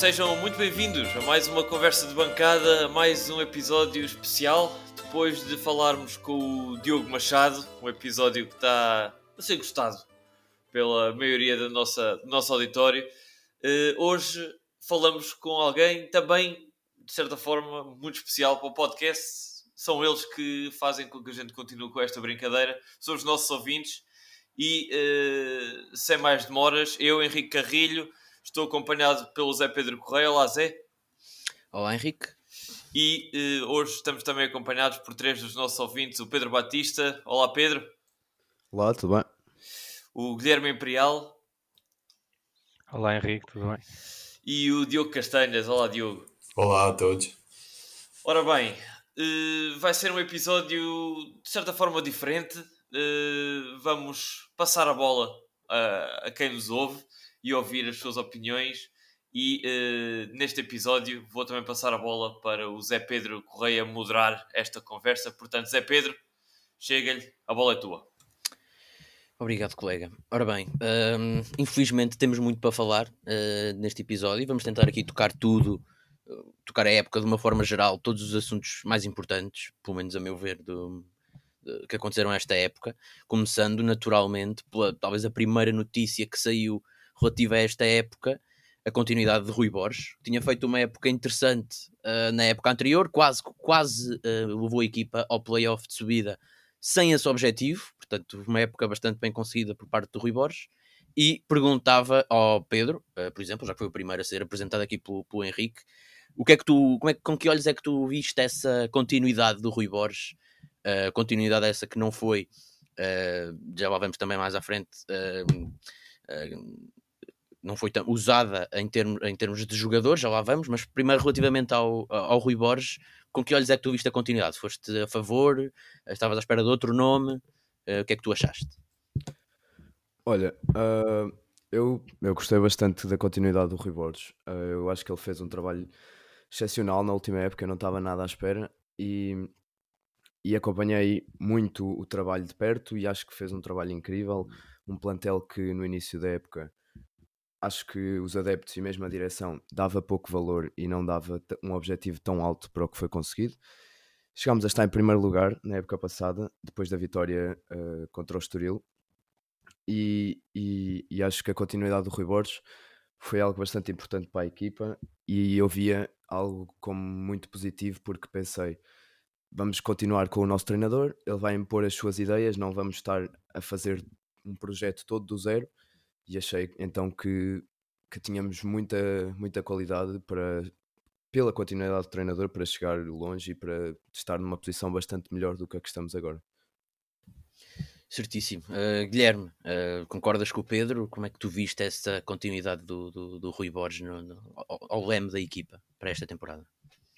sejam muito bem-vindos a mais uma conversa de bancada, a mais um episódio especial. Depois de falarmos com o Diogo Machado, um episódio que está a ser gostado pela maioria da nossa, do nosso auditório, uh, hoje falamos com alguém também, de certa forma, muito especial para o podcast. São eles que fazem com que a gente continue com esta brincadeira, são os nossos ouvintes. E uh, sem mais demoras, eu, Henrique Carrilho, estou acompanhado pelo Zé Pedro Correia. Olá, Zé. Olá, Henrique. E uh, hoje estamos também acompanhados por três dos nossos ouvintes: o Pedro Batista. Olá, Pedro. Olá, tudo bem? O Guilherme Imperial. Olá, Henrique, tudo bem? E o Diogo Castanhas. Olá, Diogo. Olá a todos. Ora bem, uh, vai ser um episódio de certa forma diferente uh, vamos passar a bola a, a, quem nos ouve e ouvir as suas opiniões. E uh, neste episódio vou também passar a bola para o Zé Pedro Correia moderar esta conversa. Portanto, Zé Pedro, chega-lhe, a bola é tua. Obrigado, colega. Ora bem, um, infelizmente temos muito para falar uh, neste episódio. Vamos tentar aqui tocar tudo, tocar a época de uma forma geral, todos os assuntos mais importantes, pelo menos a meu ver, do, que aconteceram esta época, começando naturalmente pela talvez a primeira notícia que saiu relativa a esta época, a continuidade de Rui Borges. Tinha feito uma época interessante uh, na época anterior, quase, quase uh, levou a equipa ao playoff de subida sem esse objetivo, portanto, uma época bastante bem conseguida por parte do Rui Borges. E perguntava ao Pedro, uh, por exemplo, já que foi o primeiro a ser apresentado aqui pelo, pelo Henrique, o que é que tu, como é, com que olhos é que tu viste essa continuidade do Rui Borges a continuidade essa que não foi, uh, já lá vamos também mais à frente, uh, uh, não foi tão usada em termos, em termos de jogadores, já lá vamos, mas primeiro relativamente ao, ao Rui Borges, com que olhos é que tu viste a continuidade? Foste a favor? Estavas à espera de outro nome? o que é que tu achaste? Olha, eu, eu gostei bastante da continuidade do Rui Borges. eu acho que ele fez um trabalho excepcional na última época, eu não estava nada à espera e e acompanhei muito o trabalho de perto e acho que fez um trabalho incrível. Um plantel que no início da época acho que os adeptos e mesmo a direção dava pouco valor e não dava um objetivo tão alto para o que foi conseguido. Chegámos a estar em primeiro lugar na época passada, depois da vitória uh, contra o Estoril, e, e, e, acho que a continuidade do Rui Borges foi algo bastante importante para a equipa e eu via algo como muito positivo porque pensei vamos continuar com o nosso treinador, ele vai impor as suas ideias, não vamos estar a fazer um projeto todo do zero. E achei então que, que tínhamos muita, muita qualidade para, pela continuidade do treinador para chegar longe e para estar numa posição bastante melhor do que a que estamos agora. Certíssimo. Uh, Guilherme, uh, concordas com o Pedro? Como é que tu viste essa continuidade do, do, do Rui Borges no, no, ao, ao leme da equipa para esta temporada?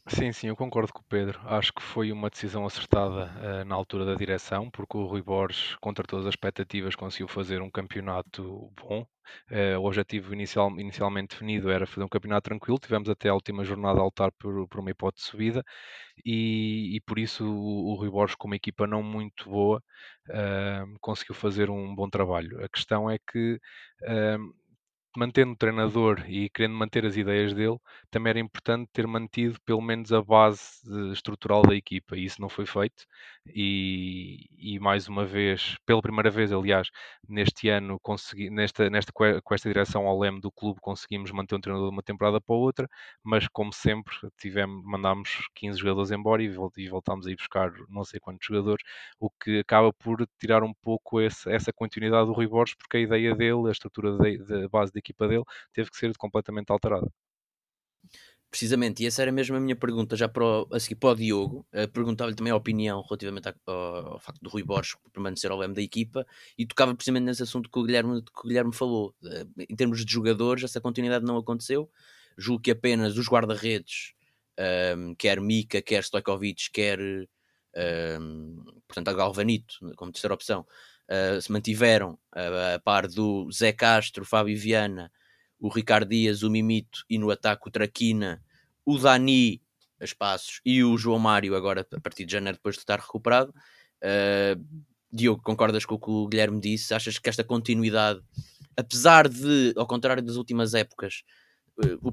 Sim, sim, eu concordo com o Pedro. Acho que foi uma decisão acertada uh, na altura da direção, porque o Rui Borges, contra todas as expectativas, conseguiu fazer um campeonato bom. Uh, o objetivo inicial, inicialmente definido era fazer um campeonato tranquilo. Tivemos até a última jornada a lutar por, por uma hipótese de subida e, e por isso o, o Rui Borges, com uma equipa não muito boa, uh, conseguiu fazer um bom trabalho. A questão é que mantendo o treinador e querendo manter as ideias dele, também era importante ter mantido pelo menos a base estrutural da equipa, e isso não foi feito. E, e, mais uma vez, pela primeira vez, aliás, neste ano, consegui, nesta, nesta, com esta direção ao leme do clube, conseguimos manter um treinador de uma temporada para outra, mas como sempre, tivemos, mandámos 15 jogadores embora e, voltámos a ir buscar não sei quantos jogadores, o que acaba por tirar um pouco esse, essa continuidade do Rui Borges, porque a ideia dele, a estrutura da base da equipa dele, teve que ser completamente alterada. Precisamente, e essa era mesmo a minha pergunta, já para o, a seguir para o Diogo. Perguntava-lhe também a opinião relativamente ao, ao, facto do Rui Borges permanecer ao leme da equipa e tocava precisamente nesse assunto que o Guilherme, que o Guilherme falou. Em termos de jogadores, essa continuidade não aconteceu. Julgo que apenas os guarda-redes, um, quer Mika, quer Stojkovic, quer um, portanto, a Galvanito, como terceira opção, uh, se mantiveram a par do Zé Castro, Fábio Viana o Ricardo Dias, o Mimito e no ataque o Traquina, o Dani a espaços e o João Mário agora a partir de janeiro depois de estar recuperado. Uh, Diogo, concordas com o que o Guilherme disse? Achas que esta continuidade, apesar de, ao contrário das últimas épocas, uh, o,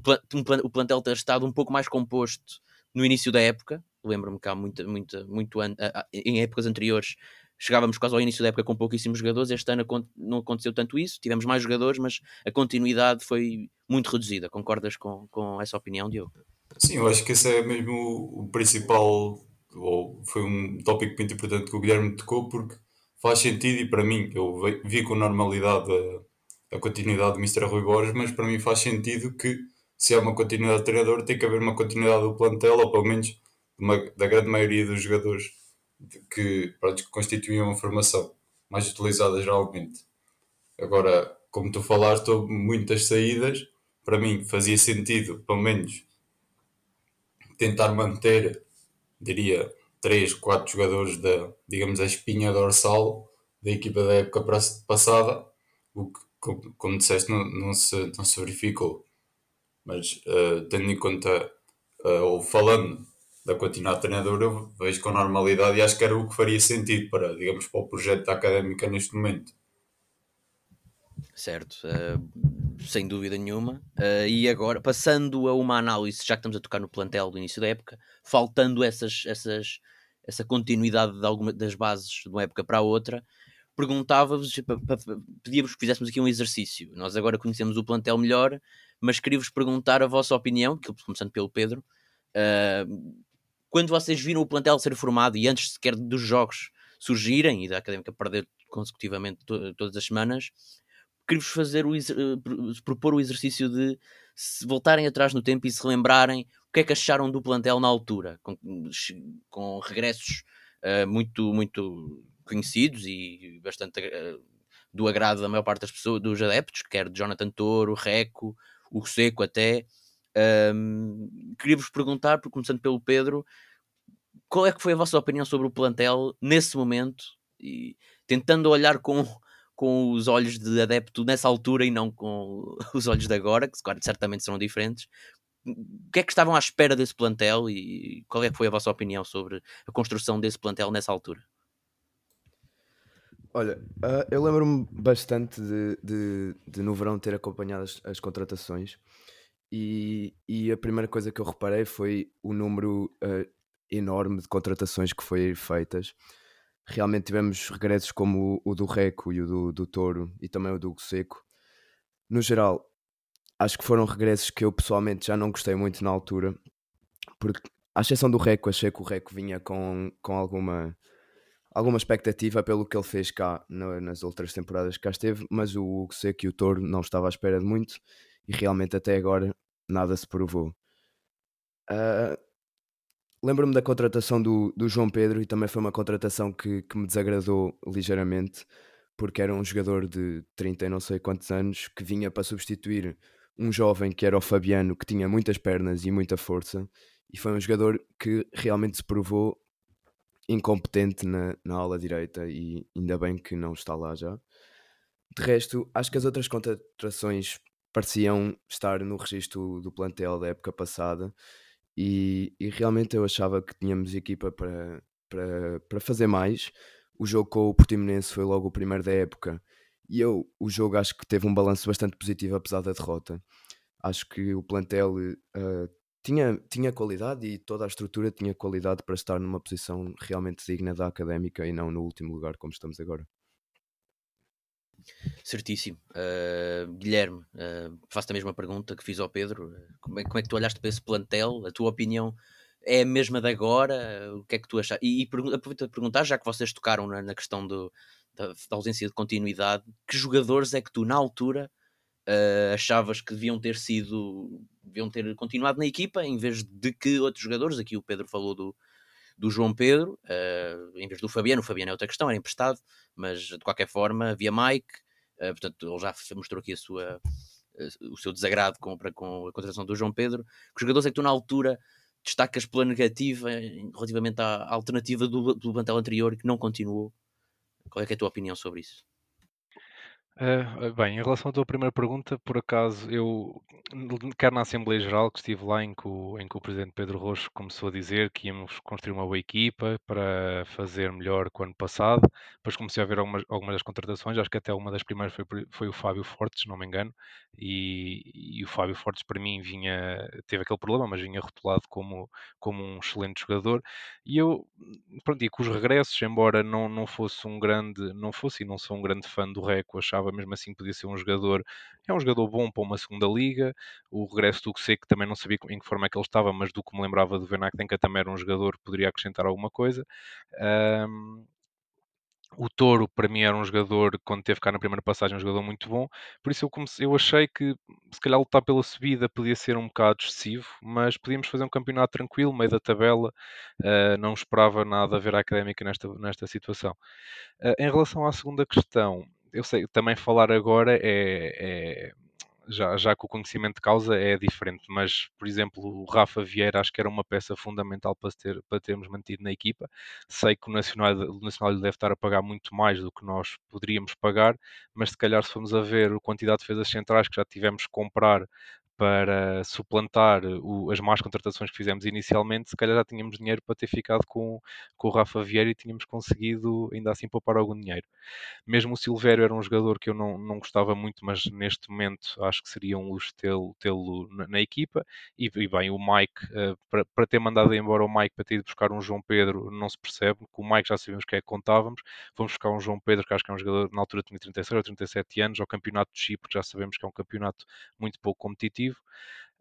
o plantel ter estado um pouco mais composto no início da época. Lembro-me que há muita, muita, muito an, a, a, em épocas anteriores chegávamos quase ao início da época com pouquíssimos jogadores. Este ano não aconteceu tanto isso, tivemos mais jogadores, mas a continuidade foi muito reduzida. Concordas com, com essa opinião, Diogo? Sim, eu acho que esse é mesmo o, principal, ou foi um tópico muito importante que o Guilherme tocou, porque faz sentido e para mim, eu vi com normalidade a, a continuidade do Mr. Rui Borges, mas para mim faz sentido que se há uma continuidade de treinador, tem que haver uma continuidade do plantel, ou pelo menos uma, da grande maioria dos jogadores que, pronto, que constituíam a formação, mais utilizada geralmente. Agora, como tu falaste, houve muitas saídas, para mim fazia sentido, pelo menos, tentar manter, diria, 3, 4 jogadores da, digamos, a espinha dorsal da equipa da época passada, o que, como, como disseste, não, não, se, não se verificou. Mas, uh, tendo em conta, uh, ou falando da continuidade treinador, eu vejo com normalidade e acho que era o que faria sentido para, digamos, para o projeto da académica neste momento. Certo, uh, sem dúvida nenhuma. Uh, e agora, passando a uma análise, já que estamos a tocar no plantel do início da época, faltando essas, essas, essa continuidade de alguma, das bases de uma época para a outra, perguntava-vos, pedíamos que fizéssemos aqui um exercício. Nós agora conhecemos o plantel melhor, mas queria-vos perguntar a vossa opinião, começando pelo Pedro. Uh, quando vocês viram o plantel ser formado e antes sequer dos jogos surgirem e da Académica perder consecutivamente to todas as semanas, queria-vos fazer o uh, propor o exercício de se voltarem atrás no tempo e se relembrarem o que é que acharam do plantel na altura, com, com regressos uh, muito, muito conhecidos e bastante uh, do agrado da maior parte das pessoas, dos adeptos, quer de Jonathan Toro, Reco, o Seco até, um, Queria-vos perguntar, começando pelo Pedro, qual é que foi a vossa opinião sobre o plantel nesse momento e tentando olhar com, com os olhos de adepto nessa altura e não com os olhos de agora, que certamente serão diferentes. O que é que estavam à espera desse plantel e qual é que foi a vossa opinião sobre a construção desse plantel nessa altura? Olha, uh, eu lembro-me bastante de, de, de, no verão ter acompanhado as, as contratações e, e a primeira coisa que eu reparei foi o número uh, enorme de contratações que foi feitas. Realmente tivemos regressos como o, o do Reco e o do, do Touro e também o do Seco. No geral, acho que foram regressos que eu pessoalmente já não gostei muito na altura, porque à exceção do Reco, achei que o Reco vinha com, com alguma, alguma expectativa pelo que ele fez cá no, nas outras temporadas que cá esteve, mas o Seco e o Touro não estava à espera de muito e realmente até agora nada se provou. Uh, Lembro-me da contratação do, do João Pedro e também foi uma contratação que, que me desagradou ligeiramente, porque era um jogador de 30 e não sei quantos anos que vinha para substituir um jovem que era o Fabiano, que tinha muitas pernas e muita força, e foi um jogador que realmente se provou incompetente na, na ala direita e ainda bem que não está lá já. De resto, acho que as outras contratações pareciam estar no registro do plantel da época passada e, e realmente eu achava que tínhamos equipa para, para, para fazer mais. O jogo com o Portimonense foi logo o primeiro da época e eu, o jogo acho que teve um balanço bastante positivo apesar da derrota. Acho que o plantel uh, tinha, tinha qualidade e toda a estrutura tinha qualidade para estar numa posição realmente digna da académica e não no último lugar como estamos agora. Certíssimo. Uh, Guilherme, uh, faço a mesma pergunta que fiz ao Pedro. Como é, como é, que tu olhaste para esse plantel? A tua opinião é a mesma de agora? O que é que tu achas? E, e aproveito a perguntar, já que vocês tocaram na, na questão do, da, da, ausência de continuidade, que jogadores é que tu, na altura, uh, achavas que deviam ter sido, deviam ter continuado na equipa, em vez de que outros jogadores? Aqui o Pedro falou do, do João Pedro, uh, em vez do Fabiano. O Fabiano é outra questão, era emprestado, mas de qualquer forma havia Mike, uh, portanto ele já mostrou aqui a sua, uh, o seu desagrado com, para, com a contratação do João Pedro. Que jogadores é que tu na altura destacas pela negativa relativamente à alternativa do, do plantel anterior que não continuou? Qual é, é a tua opinião sobre isso? Uh, bem, em relação à tua primeira pergunta, por acaso, eu, quer na Assembleia Geral que estive lá, em que, o, em que o Presidente Pedro Rocho começou a dizer que íamos construir uma boa equipa para fazer melhor que o ano passado, depois comecei a ver algumas, algumas das contratações, acho que até uma das primeiras foi, foi o Fábio Fortes, se não me engano, e, e, o Fábio Fortes para mim vinha, teve aquele problema, mas vinha rotulado como, como um excelente jogador, e eu, pronto, e com os regressos, embora não, não fosse um grande, não fosse e não sou um grande fã do Reco, achava mesmo assim podia ser um jogador, é um jogador bom para uma segunda liga. O regresso do que também não sabia em que forma é que ele estava, mas do que me lembrava do Venakdenka também era um jogador que poderia acrescentar alguma coisa. Um, o Toro, para mim, era um jogador, quando teve cá na primeira passagem, um jogador muito bom. Por isso eu, comecei, eu achei que, se calhar, lutar pela subida podia ser um bocado excessivo, mas podíamos fazer um campeonato tranquilo, meio da tabela. Uh, não esperava nada a ver a académica nesta, nesta situação. Uh, em relação à segunda questão, eu sei, também falar agora é, é já, já que o conhecimento de causa é diferente, mas, por exemplo, o Rafa Vieira acho que era uma peça fundamental para, ter, para termos mantido na equipa. Sei que o Nacional, o Nacional deve estar a pagar muito mais do que nós poderíamos pagar, mas se calhar se formos a ver a quantidade de defesas centrais que já tivemos que comprar para suplantar o, as más contratações que fizemos inicialmente, se calhar já tínhamos dinheiro para ter ficado com, com o Rafa Vieira e tínhamos conseguido ainda assim poupar algum dinheiro. Mesmo o Silvério era um jogador que eu não, não gostava muito, mas neste momento acho que seria um luxo tê-lo tê na, na, equipa. E, e, bem, o Mike, uh, para, ter mandado embora o Mike para ter ido buscar um João Pedro, não se percebe. Com o Mike já sabemos que é que contávamos. Vamos buscar um João Pedro, que acho que é um jogador na altura tinha 36 ou 37 anos, ao campeonato de Chipre, já sabemos que é um campeonato muito pouco competitivo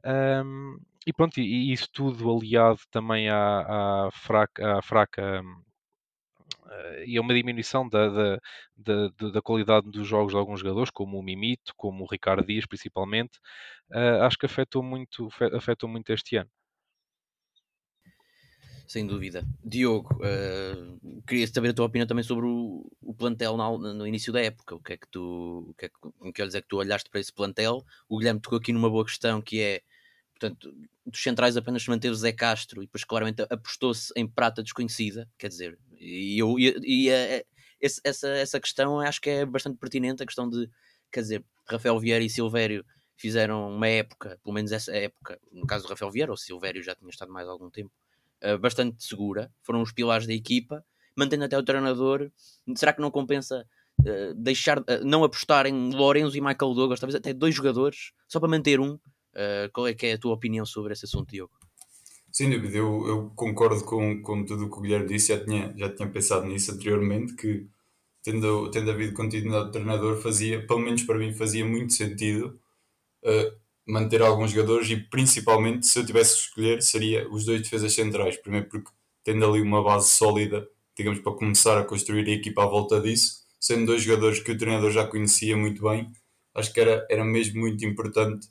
um, e pronto, e, isso tudo aliado também à, à fraca, à fraca uh, e a uma diminuição da, da, da, da, qualidade dos jogos de alguns jogadores, como o Mimito, como o Ricardo Dias principalmente, uh, acho que afetou muito, afetou muito este ano. Sem dúvida. Diogo, uh, queria saber a tua opinião também sobre o, o plantel no, início da época. O que é que tu, o que é que, que olhos é que tu olhaste para esse plantel? O Guilherme tocou aqui numa boa questão que é, portanto, dos centrais apenas se manteve Zé Castro e depois claramente apostou-se em prata desconhecida, quer dizer, e, eu, e, e uh, esse, essa, essa questão acho que é bastante pertinente, a questão de, quer dizer, Rafael Vieira e Silvério fizeram uma época, pelo menos essa época, no caso do Rafael Vieira, ou Silvério já tinha estado mais algum tempo, uh, bastante segura, foram os pilares da equipa, mantendo até o treinador. Será que não compensa uh, deixar, uh, não apostar em Lorenzo e Michael Douglas, talvez até dois jogadores, só para manter um? qual é que é a tua opinião sobre esse assunto, Diogo? Sem dúvida, eu, eu concordo com, com tudo o que o Guilherme disse, já tinha, já tinha pensado nisso anteriormente, que tendo, tendo havido continuidade de treinador, fazia, pelo menos para mim, fazia muito sentido uh, manter alguns jogadores e principalmente se eu tivesse que escolher seria os dois defesas centrais. Primeiro porque tendo ali uma base sólida, digamos, para começar a construir a equipa à volta disso, sendo dois jogadores que o treinador já conhecia muito bem, acho que era, era mesmo muito importante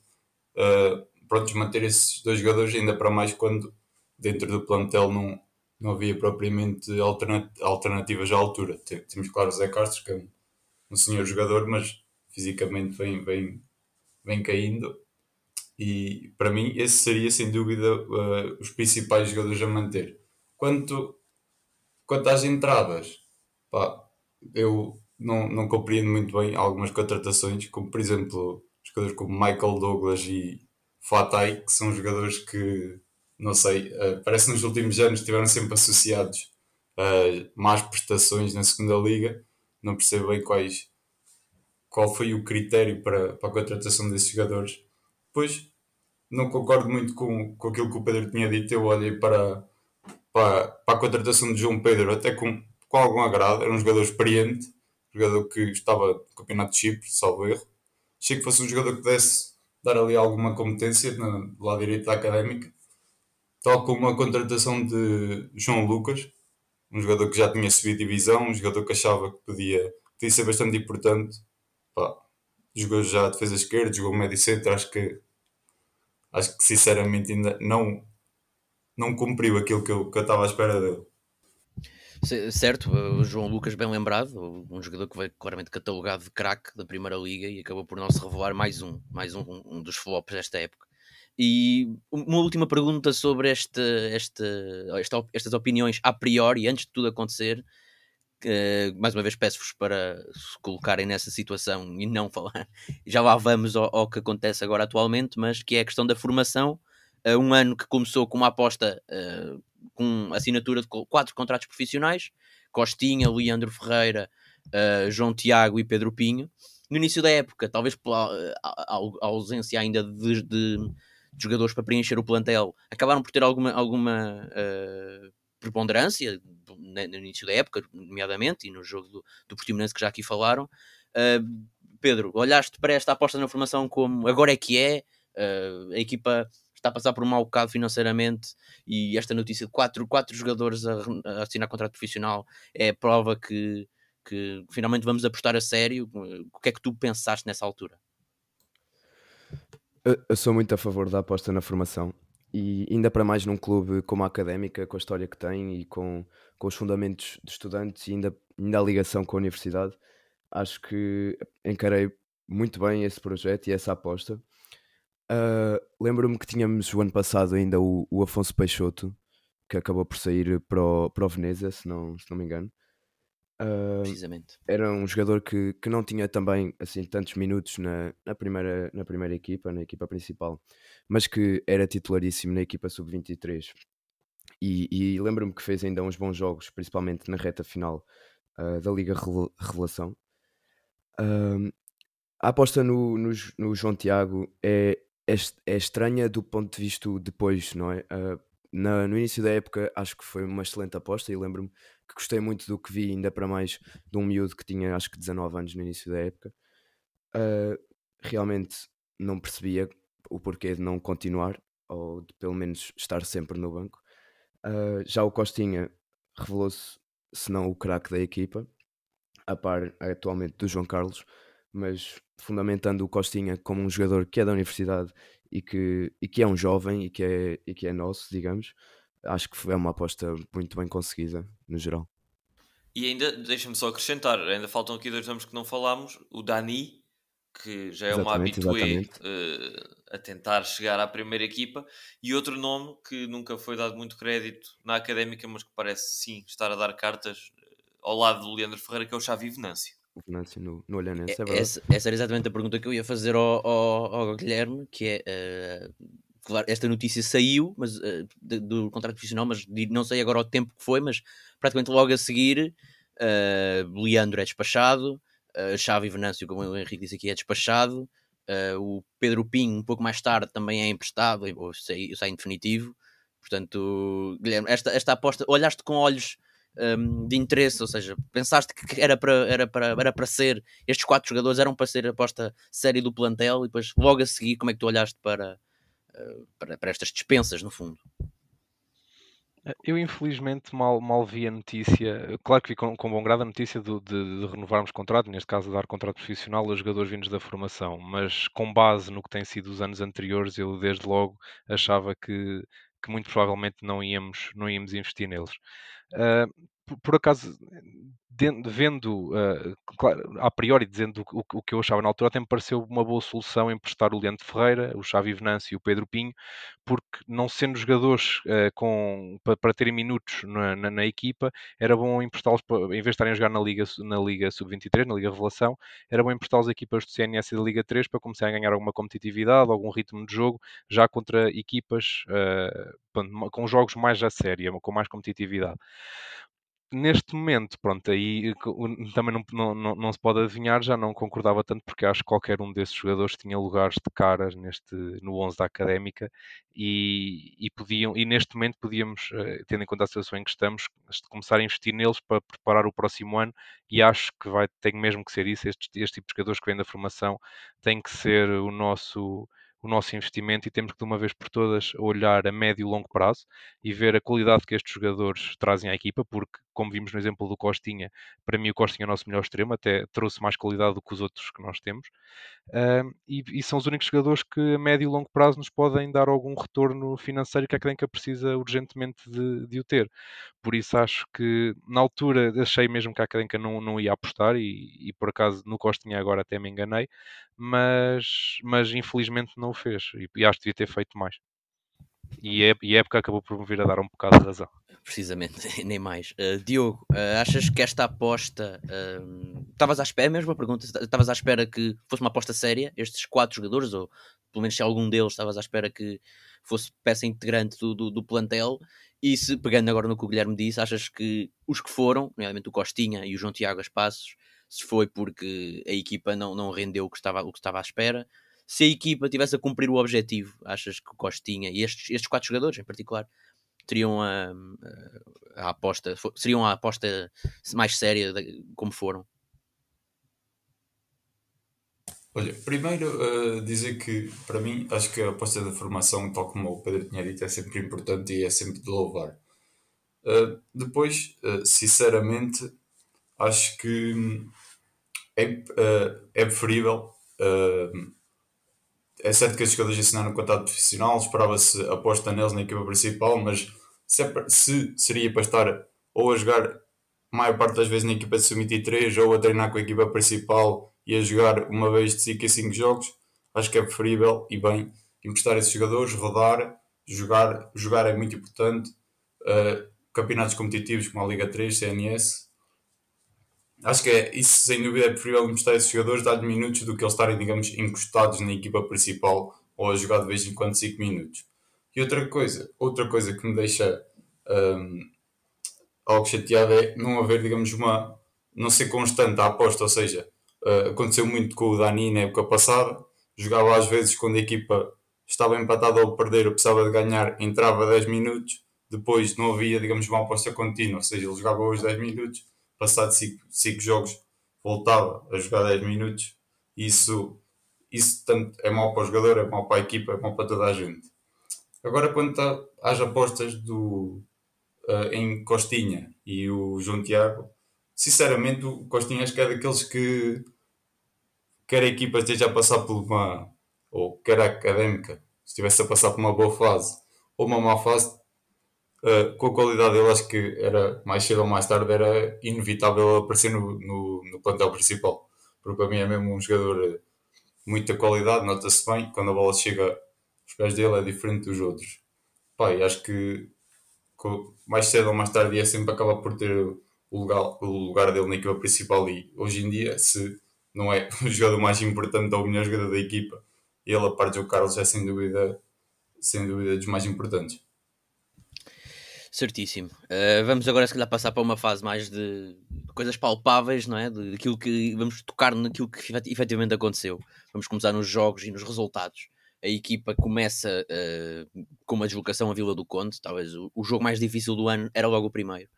uh, pronto, manter esses dois jogadores, ainda para mais quando dentro do plantel não, não havia propriamente alternativas à altura. Temos, claro, o Zé Castro, que é um, um senhor jogador, mas fisicamente vem, vem, vem caindo e para mim, esse seria sem dúvida uh, os principais jogadores a manter. Quanto, quanto às entradas, pá, eu não, não compreendo muito bem algumas contratações, como por exemplo jogadores como Michael Douglas e Fatai, que são jogadores que, não sei, uh, parece que nos últimos anos estiveram sempre associados a más prestações na segunda liga. Não percebo bem quais, qual foi o critério para, para a contratação desses jogadores Pois, não concordo muito com, com aquilo que o Pedro tinha dito. Eu olhei para, para, para a contratação de João Pedro até com, com algum agrado. Era um jogador experiente, jogador que estava no Campeonato de Chipre, salvo erro. Achei que fosse um jogador que pudesse dar ali alguma competência no lado direito da académica. Tal como a contratação de João Lucas, um jogador que já tinha subido divisão, um jogador que achava que podia, podia ser bastante importante. Pá, jogou já defesa esquerda, jogou médio centro, acho que acho que sinceramente ainda não não cumpriu aquilo que eu, que estava à espera dele. Certo, o João Lucas bem lembrado, um jogador que veio claramente catalogado de craque da Primeira Liga e acabou por não se revelar mais um, mais um, um dos flops desta época. E uma última pergunta sobre este, este, esta, estas opiniões a priori, antes de tudo acontecer, Mais uma vez peço-vos para se colocarem nessa situação e não falar. Já lá vamos ao, ao, que acontece agora atualmente, mas que é a questão da formação. Uh, um ano que começou com uma aposta uh, com assinatura de quatro contratos profissionais: Costinha, Leandro Ferreira, João Tiago e Pedro Pinho. No início da época, talvez pela ausência ainda de, de, de, jogadores para preencher o plantel, acabaram por ter alguma, alguma preponderância no início da época, nomeadamente, e no jogo do, do Portimonense que já aqui falaram. Uh, Pedro, olhaste para esta aposta na formação como agora é que é, uh, a equipa está a passar por um mau bocado financeiramente e esta notícia de quatro, quatro jogadores a, a assinar contrato profissional é prova que, que finalmente vamos apostar a sério. O que é que tu pensaste nessa altura? Eu sou muito a favor da aposta na formação e ainda para mais num clube como a Académica, com a história que tem e com, com os fundamentos de estudantes e ainda, ainda a ligação com a universidade, acho que encarei muito bem esse projeto e essa aposta. Uh, Lembro-me que tínhamos o ano passado ainda o, o, Afonso Peixoto, que acabou por sair para o, para o Veneza, se não, se não me engano. Uh, Precisamente. Era um jogador que, que não tinha também assim tantos minutos na, na, primeira, na primeira equipa, na equipa principal, mas que era titularíssimo na equipa sub-23. E, e lembro-me que fez ainda uns bons jogos, principalmente na reta final uh, da Liga Revelação. A aposta no, no, no, João Tiago é, é, é, estranha do ponto de vista depois, não é? Uh, na, no início da época acho que foi uma excelente aposta e lembro-me que gostei muito do que vi, ainda para mais de um miúdo que tinha acho que 19 anos no início da época. Uh, realmente não percebia o porquê de não continuar ou de pelo menos estar sempre no banco. Uh, já o Costinha revelou-se, se não o craque da equipa, a par atualmente do João Carlos, mas fundamentando o Costinha como um jogador que é da universidade e que, e que é um jovem e que é, e que é nosso, digamos, acho que é uma aposta muito bem conseguida no geral. E ainda, deixa-me só acrescentar, ainda faltam aqui dois nomes que não falámos, o Dani, que já é exatamente, uma habitué uh, a tentar chegar à primeira equipa, e outro nome que nunca foi dado muito crédito na académica, mas que parece sim estar a dar cartas uh, ao lado do Leandro Ferreira, que é o Xavi Venâncio. Venâncio no, no Olhanense, é, é verdade. Essa, essa, era exatamente a pergunta que eu ia fazer ao, ao, ao Guilherme, que é... Uh claro, esta notícia saiu mas, uh, de, do contrato profissional, mas não sei agora o tempo que foi, mas praticamente logo a seguir, uh, Leandro é despachado, uh, Xavi Venâncio, como o Henrique disse aqui, é despachado, uh, o Pedro Pinho, um pouco mais tarde, também é emprestado, ou sai, sai em definitivo. Portanto, Guilherme, esta, esta aposta, olhaste com olhos um, de interesse, ou seja, pensaste que era para, era, para, era para ser, estes quatro jogadores eram para ser a aposta séria do plantel, e depois logo a seguir, como é que tu olhaste para, para, para estas dispensas, no fundo. Eu infelizmente mal, mal vi a notícia, claro que vi com, com bom grado a notícia de, de, de, renovarmos contrato, neste caso dar contrato profissional a jogadores vindos da formação, mas com base no que tem sido os anos anteriores, eu desde logo achava que, que muito provavelmente não íamos, não íamos investir neles. Uh, por, acaso, vendo, uh, claro, a priori, dizendo o, o, que eu achava na altura, até me pareceu uma boa solução emprestar o Leandro Ferreira, o Xavi Venâncio e o Pedro Pinho, porque não sendo jogadores uh, com, para, para terem minutos na, na, na equipa, era bom emprestá-los, em vez de estarem a jogar na Liga, na Liga Sub-23, na Liga Revelação, era bom emprestá-los equipas do CNS e da Liga 3 para começarem a ganhar alguma competitividade, algum ritmo de jogo, já contra equipas uh, com jogos mais a sério, com mais competitividade neste momento, pronto, aí também não, não, não, se pode adivinhar, já não concordava tanto porque acho que qualquer um desses jogadores tinha lugares de caras neste, no 11 da Académica e, e podiam, e neste momento podíamos, eh, tendo em conta a situação em que estamos, começar a investir neles para preparar o próximo ano e acho que vai, tem mesmo que ser isso, este, este tipo de jogadores que vêm da formação tem que ser o nosso o nosso investimento e temos que de uma vez por todas olhar a médio e longo prazo e ver a qualidade que estes jogadores trazem à equipa, porque, como vimos no exemplo do Costinha, para mim o Costinha é o nosso melhor extremo, até trouxe mais qualidade do que os outros que nós temos. Uh, e, e, são os únicos jogadores que a médio e longo prazo nos podem dar algum retorno financeiro que a Académica precisa urgentemente de, de, o ter. Por isso acho que na altura achei mesmo que a Académica não, não ia apostar e, e por acaso no Costinha agora até me enganei, mas, mas infelizmente não o fez e, e acho que devia ter feito mais. E a e a época acabou por me vir a dar um bocado de razão. Precisamente, nem mais. Uh, Diogo, uh, achas que esta aposta. Estavas uh, à espera, é a mesma pergunta, estavas à espera que fosse uma aposta séria, estes quatro jogadores, ou pelo menos se algum deles estavas à espera que fosse peça integrante do, do, do, plantel, e se, pegando agora no que o Guilherme disse, achas que os que foram, nomeadamente o Costinha e o João Tiago Passos, se foi porque a equipa não, não rendeu o que, estava, o que estava à espera, se a equipa tivesse a cumprir o objetivo, achas que o Costinha e estes, estes quatro jogadores em particular teriam a, a, aposta, seriam a aposta mais séria de, como foram? Olha, primeiro uh, dizer que para mim acho que a aposta da formação, tal como o Pedro tinha dito, é sempre importante e é sempre de louvar. Uh, depois, uh, sinceramente, acho que é, é preferível é certo que esses jogadores assinaram um contrato profissional, esperava-se aposta neles na equipa principal, mas se, é, se seria para estar ou a jogar a maior parte das vezes na equipa de sub-23 ou a treinar com a equipa principal e a jogar uma vez de 5 a 5 jogos, acho que é preferível e bem emprestar esses jogadores, rodar, jogar, jogar é muito importante. Uh, campeonatos competitivos como a Liga 3, CNS, Acho que é isso, sem dúvida, é preferível emprestar esses jogadores, dar minutos do que eles estarem, digamos, encostados na equipa principal ou a jogar de vez em quando 5 minutos. E outra coisa, outra coisa que me deixa um, algo chateado é não haver, digamos, uma. não ser constante a aposta, ou seja, uh, aconteceu muito com o Dani na época passada, jogava às vezes quando a equipa estava empatada ou perder ou precisava de ganhar, entrava 10 minutos, depois não havia, digamos, uma aposta contínua, ou seja, ele jogava os 10 minutos passado 5 jogos, voltava a jogar 10 minutos. Isso, isso tanto é mau para o jogador, é mau para a equipa, é mau para toda a gente. Agora, quanto às apostas do, uh, em Costinha e o João Tiago, sinceramente, o Costinha acho que é daqueles que quer a equipa esteja a passar por uma, ou quer a académica, se estivesse a passar por uma boa fase ou uma má fase, Uh, com a qualidade dele, acho que era mais cedo ou mais tarde era inevitável aparecer no, no, no plantel principal. Porque para mim é mesmo um jogador muita qualidade, nota-se bem. Quando a bola chega aos pés dele, é diferente dos outros. Pai, acho que mais cedo ou mais tarde ia sempre acabar por ter o lugar, o lugar dele na equipa principal. E hoje em dia, se não é o jogador mais importante ou o melhor jogador da equipa, ele, a parte do Carlos, é sem dúvida, sem dúvida dos mais importantes. Certíssimo. Uh, vamos agora, se calhar, passar para uma fase mais de coisas palpáveis, não é? Daquilo que vamos tocar naquilo que efetivamente aconteceu. Vamos começar nos jogos e nos resultados. A equipa começa uh, com uma deslocação à Vila do Conde, talvez o, o, jogo mais difícil do ano era logo o primeiro.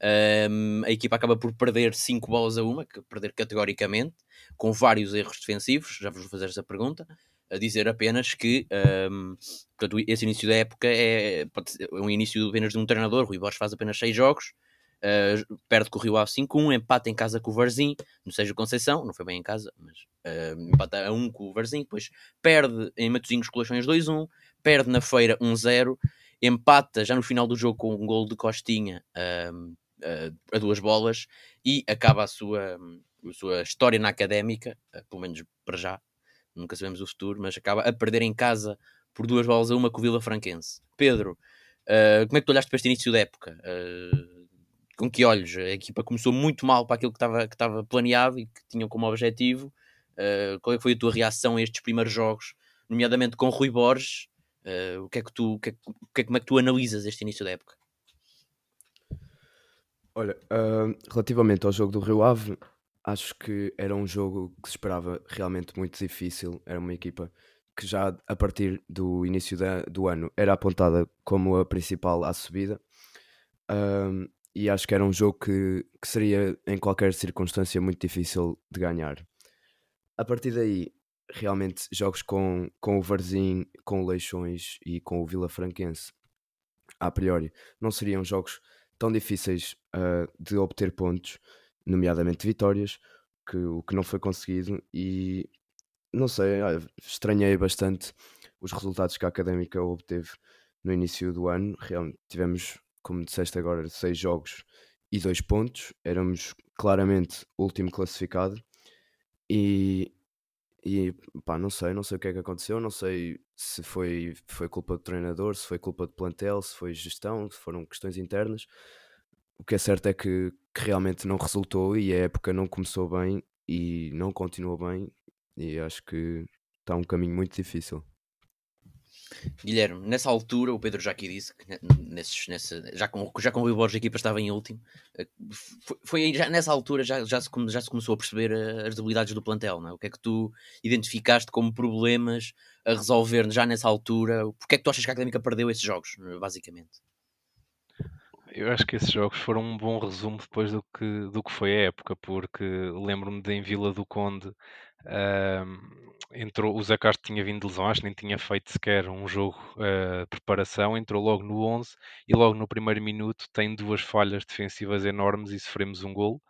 Uh, a equipa acaba por perder 5 bolas a uma, que perder categoricamente, com vários erros defensivos. Já vos vou fazer essa pergunta a dizer apenas que um, portanto, esse início da época é, é um início apenas de um treinador. Rui Borges faz apenas 6 jogos, uh, perde com o Rio Ave 5-1, empata em casa com o Varzim, no Sérgio Conceição, não foi bem em casa, mas uh, empata a 1 com o Varzim, depois perde em Matosinhos Colações 2-1, perde na Feira 1-0, empata já no final do jogo com um gol de Costinha uh, a duas bolas e acaba a sua, a sua história na académica, pelo menos para já, nunca sabemos o futuro, mas acaba a perder em casa por duas bolas a uma com o Vila Franquense. Pedro, uh, como é que tu olhaste para este início da época? Uh, com que olhos? A equipa começou muito mal para aquilo que estava, que estava planeado e que tinham como objetivo. Uh, qual é foi a tua reação a estes primeiros jogos, nomeadamente com Rui Borges? o que é que tu, que é, que é, como é que tu analisas este início da época? Olha, relativamente ao jogo do Rio Ave, Acho que era um jogo que se esperava realmente muito difícil. Era uma equipa que já a partir do início da, do ano era apontada como a principal à subida. Um, e acho que era um jogo que, que seria em qualquer circunstância muito difícil de ganhar. A partir daí, realmente, jogos com, com o Varzim, com o Leixões e com o Vila Franquense, a priori, não seriam jogos tão difíceis uh, de obter pontos nomeadamente vitórias, que, o que não foi conseguido e não sei, estranhei bastante os resultados que a Académica obteve no início do ano. Realmente tivemos, como disseste agora, seis jogos e dois pontos. Éramos claramente o último classificado e, e pá, não sei, não sei o que é que aconteceu, não sei se foi, foi culpa do treinador, se foi culpa do plantel, se foi gestão, se foram questões internas. O que é certo é que, que realmente não resultou e a época não começou bem e não continuou bem e acho que está um caminho muito difícil. Guilherme, nessa altura, o Pedro já aqui disse que nesses, nessa, já, com, já com o Borges a equipa estava em último. Eh, foi, foi já, nessa altura já, já, se, já se começou a perceber eh, as debilidades do plantel, não é? O que é que tu identificaste como problemas a resolver já nessa altura? Porque é que tu achas que a Académica perdeu esses jogos, basicamente? Eu acho que esses jogos foram um bom resumo depois do que, do que foi a época, porque lembro-me de em Vila do Conde entrou, o Zé Castro tinha vindo de lesão, acho que nem tinha feito sequer um jogo uh, de preparação, entrou logo no 11 e logo no primeiro minuto tem duas falhas defensivas enormes e sofremos um golo.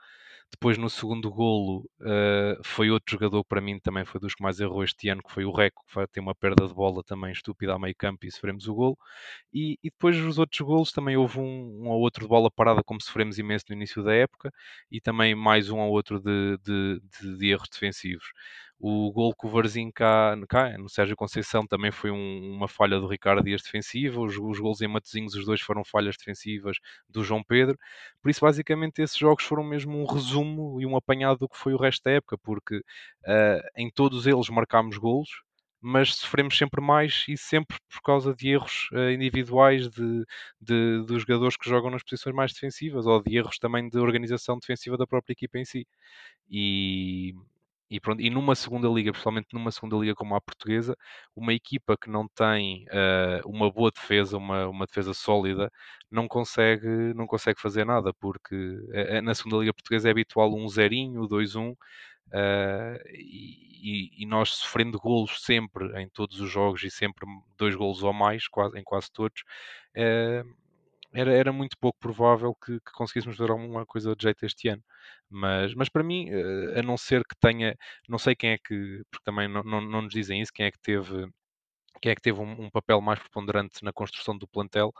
Depois no segundo golo uh, foi outro jogador que para mim também foi dos que mais errou este ano, que foi o Reco, que tem uma perda de bola também estúpida a meio campo e sofremos o golo. E, e depois os outros golos também houve um, um ou outro de bola parada, como sofremos imenso no início da época, e também mais um ou outro de, de, de, de erros defensivos. O gol que o cá, cá no Sérgio Conceição também foi um, uma falha do Ricardo Dias defensiva. Os, os gols em Matosinhos, os dois foram falhas defensivas do João Pedro. Por isso, basicamente, esses jogos foram mesmo um resumo e um apanhado do que foi o resto da época, porque uh, em todos eles marcámos golos, mas sofremos sempre mais e sempre por causa de erros uh, individuais de, de, dos jogadores que jogam nas posições mais defensivas ou de erros também de organização defensiva da própria equipa em si. E, e, pronto, e numa segunda liga, principalmente numa segunda liga como a portuguesa, uma equipa que não tem uh, uma boa defesa, uma, uma defesa sólida, não consegue, não consegue fazer nada, porque uh, na segunda liga portuguesa é habitual um zerinho, dois um, uh, e, e, nós sofrendo golos sempre em todos os jogos e sempre dois golos ou mais, quase, em quase todos, era, era muito pouco provável que, que, conseguíssemos ver alguma coisa de jeito este ano. Mas, mas para mim, eh, a não ser que tenha, não sei quem é que, porque também não, não, não nos dizem isso, quem é que teve quem é que teve um, um, papel mais preponderante na construção do plantel.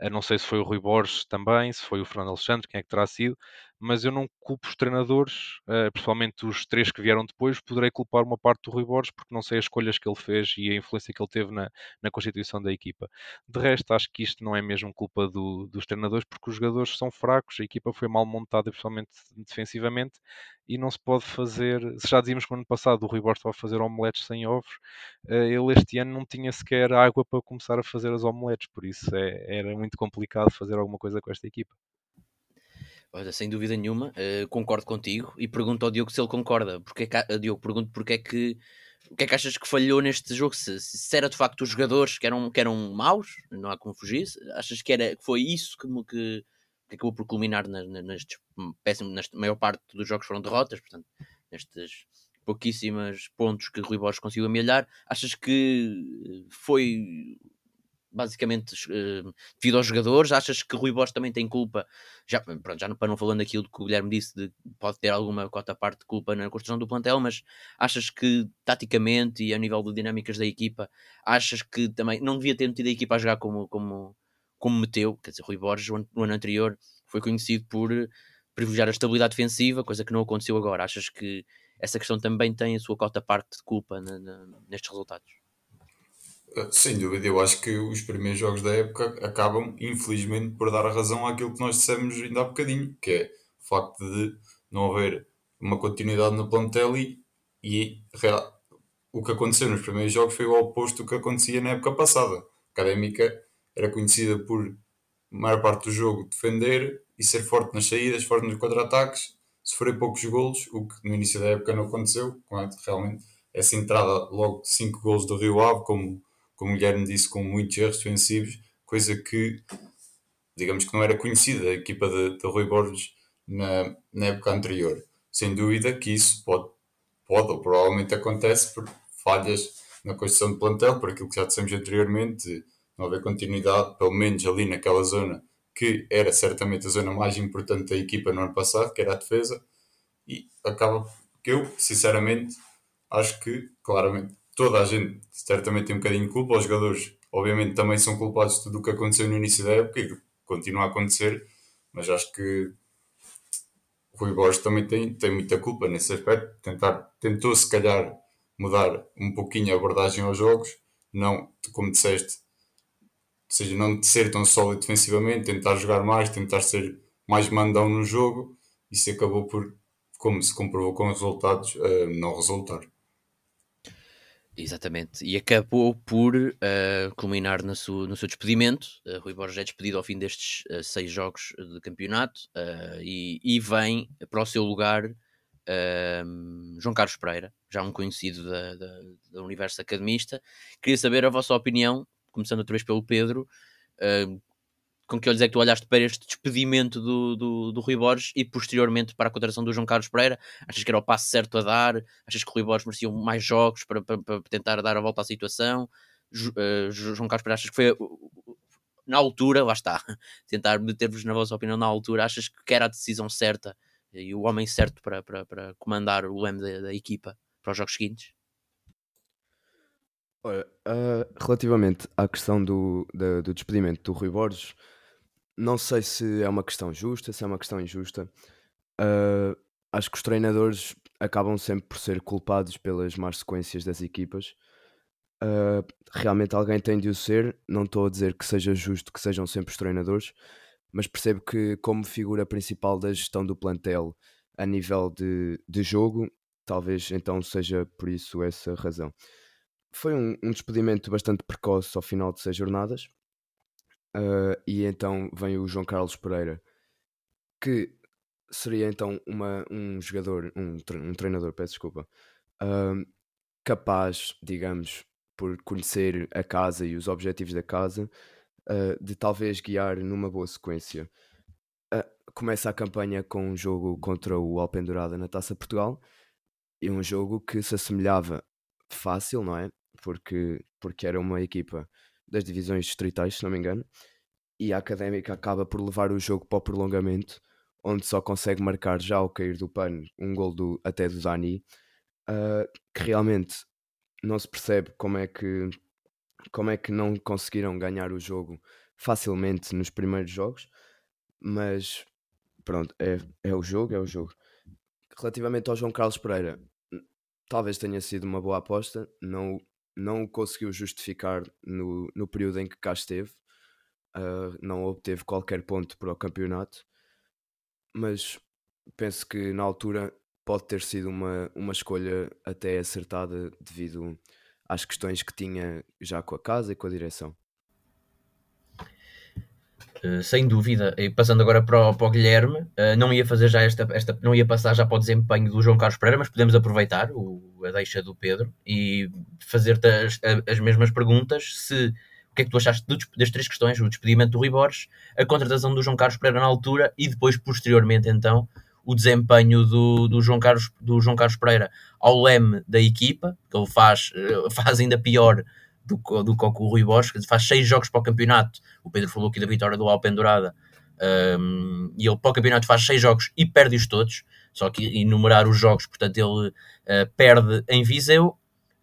Uh, não sei se foi o Rui Borges também, se foi o Fernando Alexandre, quem é que terá sido, mas eu não culpo os treinadores, uh, principalmente os três que vieram depois, poderei culpar uma parte do Rui Borges porque não sei as escolhas que ele fez e a influência que ele teve na, na constituição da equipa. De resto, acho que isto não é mesmo culpa do, dos treinadores porque os jogadores são fracos, a equipa foi mal montada, principalmente defensivamente, e não se pode fazer. Se já dizíamos que no ano passado o Rui Borges estava a fazer omeletes sem ovos, uh, ele este ano não tinha sequer água para começar a fazer as omeletes, por isso é, era muito complicado fazer alguma coisa com esta equipa. Olha, sem dúvida nenhuma, uh, concordo contigo e pergunto ao Diogo se ele concorda. Porque é que, Diogo, pergunto porque é que o que é que achas que falhou neste jogo? Se, se era de facto os jogadores que eram, que eram maus, não há como fugir, achas que, era, que foi isso que, que, que acabou por culminar na, na, nestes péssimos, nesta maior parte dos jogos foram derrotas, portanto, nestes pouquíssimos pontos que Rui Borges conseguiu amelhar, achas que foi basicamente uh, devido aos jogadores? Achas que Rui Borges também tem culpa? Já, pronto, já para não falando aquilo que o Guilherme disse, de, pode ter alguma cota parte de culpa na construção do plantel, mas achas que taticamente e a nível de dinâmicas da equipa, achas que também não devia ter metido a equipa a jogar como, como, como meteu? Quer dizer, Rui Borges no ano anterior foi conhecido por privilegiar a estabilidade defensiva, coisa que não aconteceu agora. Achas que essa questão também tem a sua cota parte de culpa na, na, nestes resultados? Ah, sem dúvida, eu acho que os primeiros jogos da época acabam, infelizmente, por dar a razão àquilo que nós dissemos ainda há bocadinho, que é o facto de não haver uma continuidade no plantel e, e real, o que aconteceu nos primeiros jogos foi o oposto do que acontecia na época passada. A Académica era conhecida por, a maior parte do jogo, defender e ser forte nas saídas, forte nos contra-ataques, sofrer poucos golos, o que no início da época não aconteceu, realmente. Essa entrada logo de 5 golos do Rio Ave, como como o Guilherme disse, com muitos erros defensivos, coisa que, digamos que não era conhecida da equipa de, de Rui Borges na, na época anterior. Sem dúvida que isso pode, pode ou provavelmente acontece por falhas na construção do plantel, por aquilo que já dissemos anteriormente, não haver continuidade, pelo menos ali naquela zona, que era certamente a zona mais importante da equipa no ano passado, que era a defesa, e acaba que eu, sinceramente, acho que, claramente, toda a gente certamente tem um bocadinho de culpa, os jogadores obviamente também são culpados de tudo o que aconteceu no início da época e continua a acontecer, mas acho que o Rui Borges também tem, tem muita culpa nesse aspecto, tentar, tentou se calhar mudar um pouquinho a abordagem aos jogos, não, como disseste, ou seja, não ser tão sólido defensivamente, tentar jogar mais, tentar ser mais mandão no jogo, isso acabou por, como se comprovou com os resultados, uh, não resultar. Exatamente, e acabou por uh, culminar no seu, no seu despedimento. Uh, Rui Borges é despedido ao fim destes uh, seis jogos de campeonato e, e, vem para o seu lugar João Carlos Pereira, já um conhecido da, da, da, universo academista. Queria saber a vossa opinião, começando outra vez pelo Pedro, com que olhos é que tu olhaste para este despedimento do, do, do Rui Borges e posteriormente para a contratação do João Carlos Pereira? Achas que era o passo certo a dar? Achas que o Rui Borges merecia mais jogos para, para, para tentar dar a volta à situação? Uh, João Carlos Pereira, achas que foi na altura, lá está, tentar meter-vos na vossa opinião na altura, achas que era a decisão certa e o homem certo para, para, para comandar o leme da, da equipa para os jogos seguintes? Olha, uh, relativamente à questão do, do, do despedimento do Rui Borges, não sei se é uma questão justa, se é uma questão injusta. Uh, acho que os treinadores acabam sempre por ser culpados pelas más sequências das equipas. Uh, realmente alguém tem de o ser. Não estou a dizer que seja justo que sejam sempre os treinadores, mas percebo que, como figura principal da gestão do plantel a nível de, de jogo, talvez então seja por isso essa razão. Foi um, um despedimento bastante precoce ao final de seis jornadas Uh, e então vem o João Carlos Pereira, que seria então uma, um jogador, um, um treinador, peço desculpa, uh, capaz, digamos, por conhecer a casa e os objetivos da casa, uh, de talvez guiar numa boa sequência. começa a campanha com um jogo contra o Alpendurada na Taça Portugal, e um jogo que se assemelhava fácil, não é? Porque, porque era uma equipa das divisões distritais, se não me engano, e a Académica acaba por levar o jogo para o prolongamento, onde só consegue marcar já ao cair do pano um gol do, até do Dani, uh, que realmente não se percebe como é que como é que não conseguiram ganhar o jogo facilmente nos primeiros jogos, mas pronto, é, é o jogo, é o jogo. Relativamente ao João Carlos Pereira, talvez tenha sido uma boa aposta, não, não o conseguiu justificar no, no período em que cá esteve, uh, não obteve qualquer ponto para o campeonato, mas penso que na altura pode ter sido uma, uma escolha até acertada devido às questões que tinha já com a casa e com a direção. Uh, sem dúvida, e passando agora para o, para o Guilherme, uh, não ia fazer já esta, esta, não ia passar já para o desempenho do João Carlos Pereira, mas podemos aproveitar o, a deixa do Pedro e fazer-te as, as mesmas perguntas. Se que é que tu achaste das três questões, o despedimento do Rui Borges, a contratação do João Carlos Pereira na altura e depois, posteriormente, então, o desempenho do, do, João, Carlos, do João Carlos Pereira ao leme da equipa, que ele faz, eh, faz ainda pior do, do que o Rui Borges, faz seis jogos para o campeonato, o Pedro falou aqui da vitória do Alpendurada, um, e ele para o campeonato faz seis jogos e perde-os todos, só que enumerar os jogos, portanto ele uh, perde em Viseu,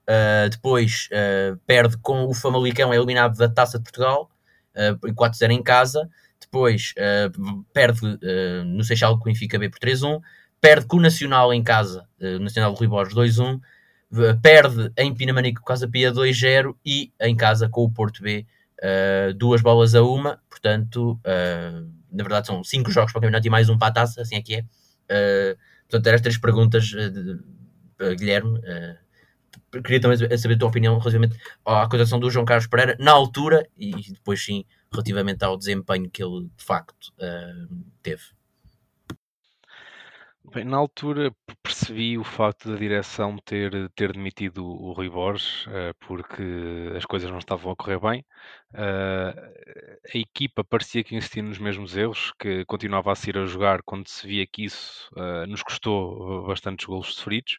Uh, depois uh, perde com o Famalicão, é eliminado da Taça de Portugal, uh, 4-0 em casa. Depois perde no Seixal com o Benfica B por 3-1. Perde com o Nacional em casa, o Nacional do Rui Borges 2-1. Perde em Pinamanique com Casa Pia 2-0 e em casa com o Porto B duas bolas a uma. Portanto, na verdade são cinco jogos para o campeonato e mais um para a taça, assim é que é. portanto, eram as três perguntas, Guilherme queria também saber a tua opinião relativamente à acusação do João Carlos Pereira na altura e depois sim relativamente ao desempenho que ele de facto uh, teve. Bem, na altura percebi o facto da direção ter, ter demitido o Rui Borges, uh, porque as coisas não estavam a correr bem. Uh, a equipa parecia que insistia nos mesmos erros, que continuava a sair a jogar quando se via que isso uh, nos custou bastantes golos sofridos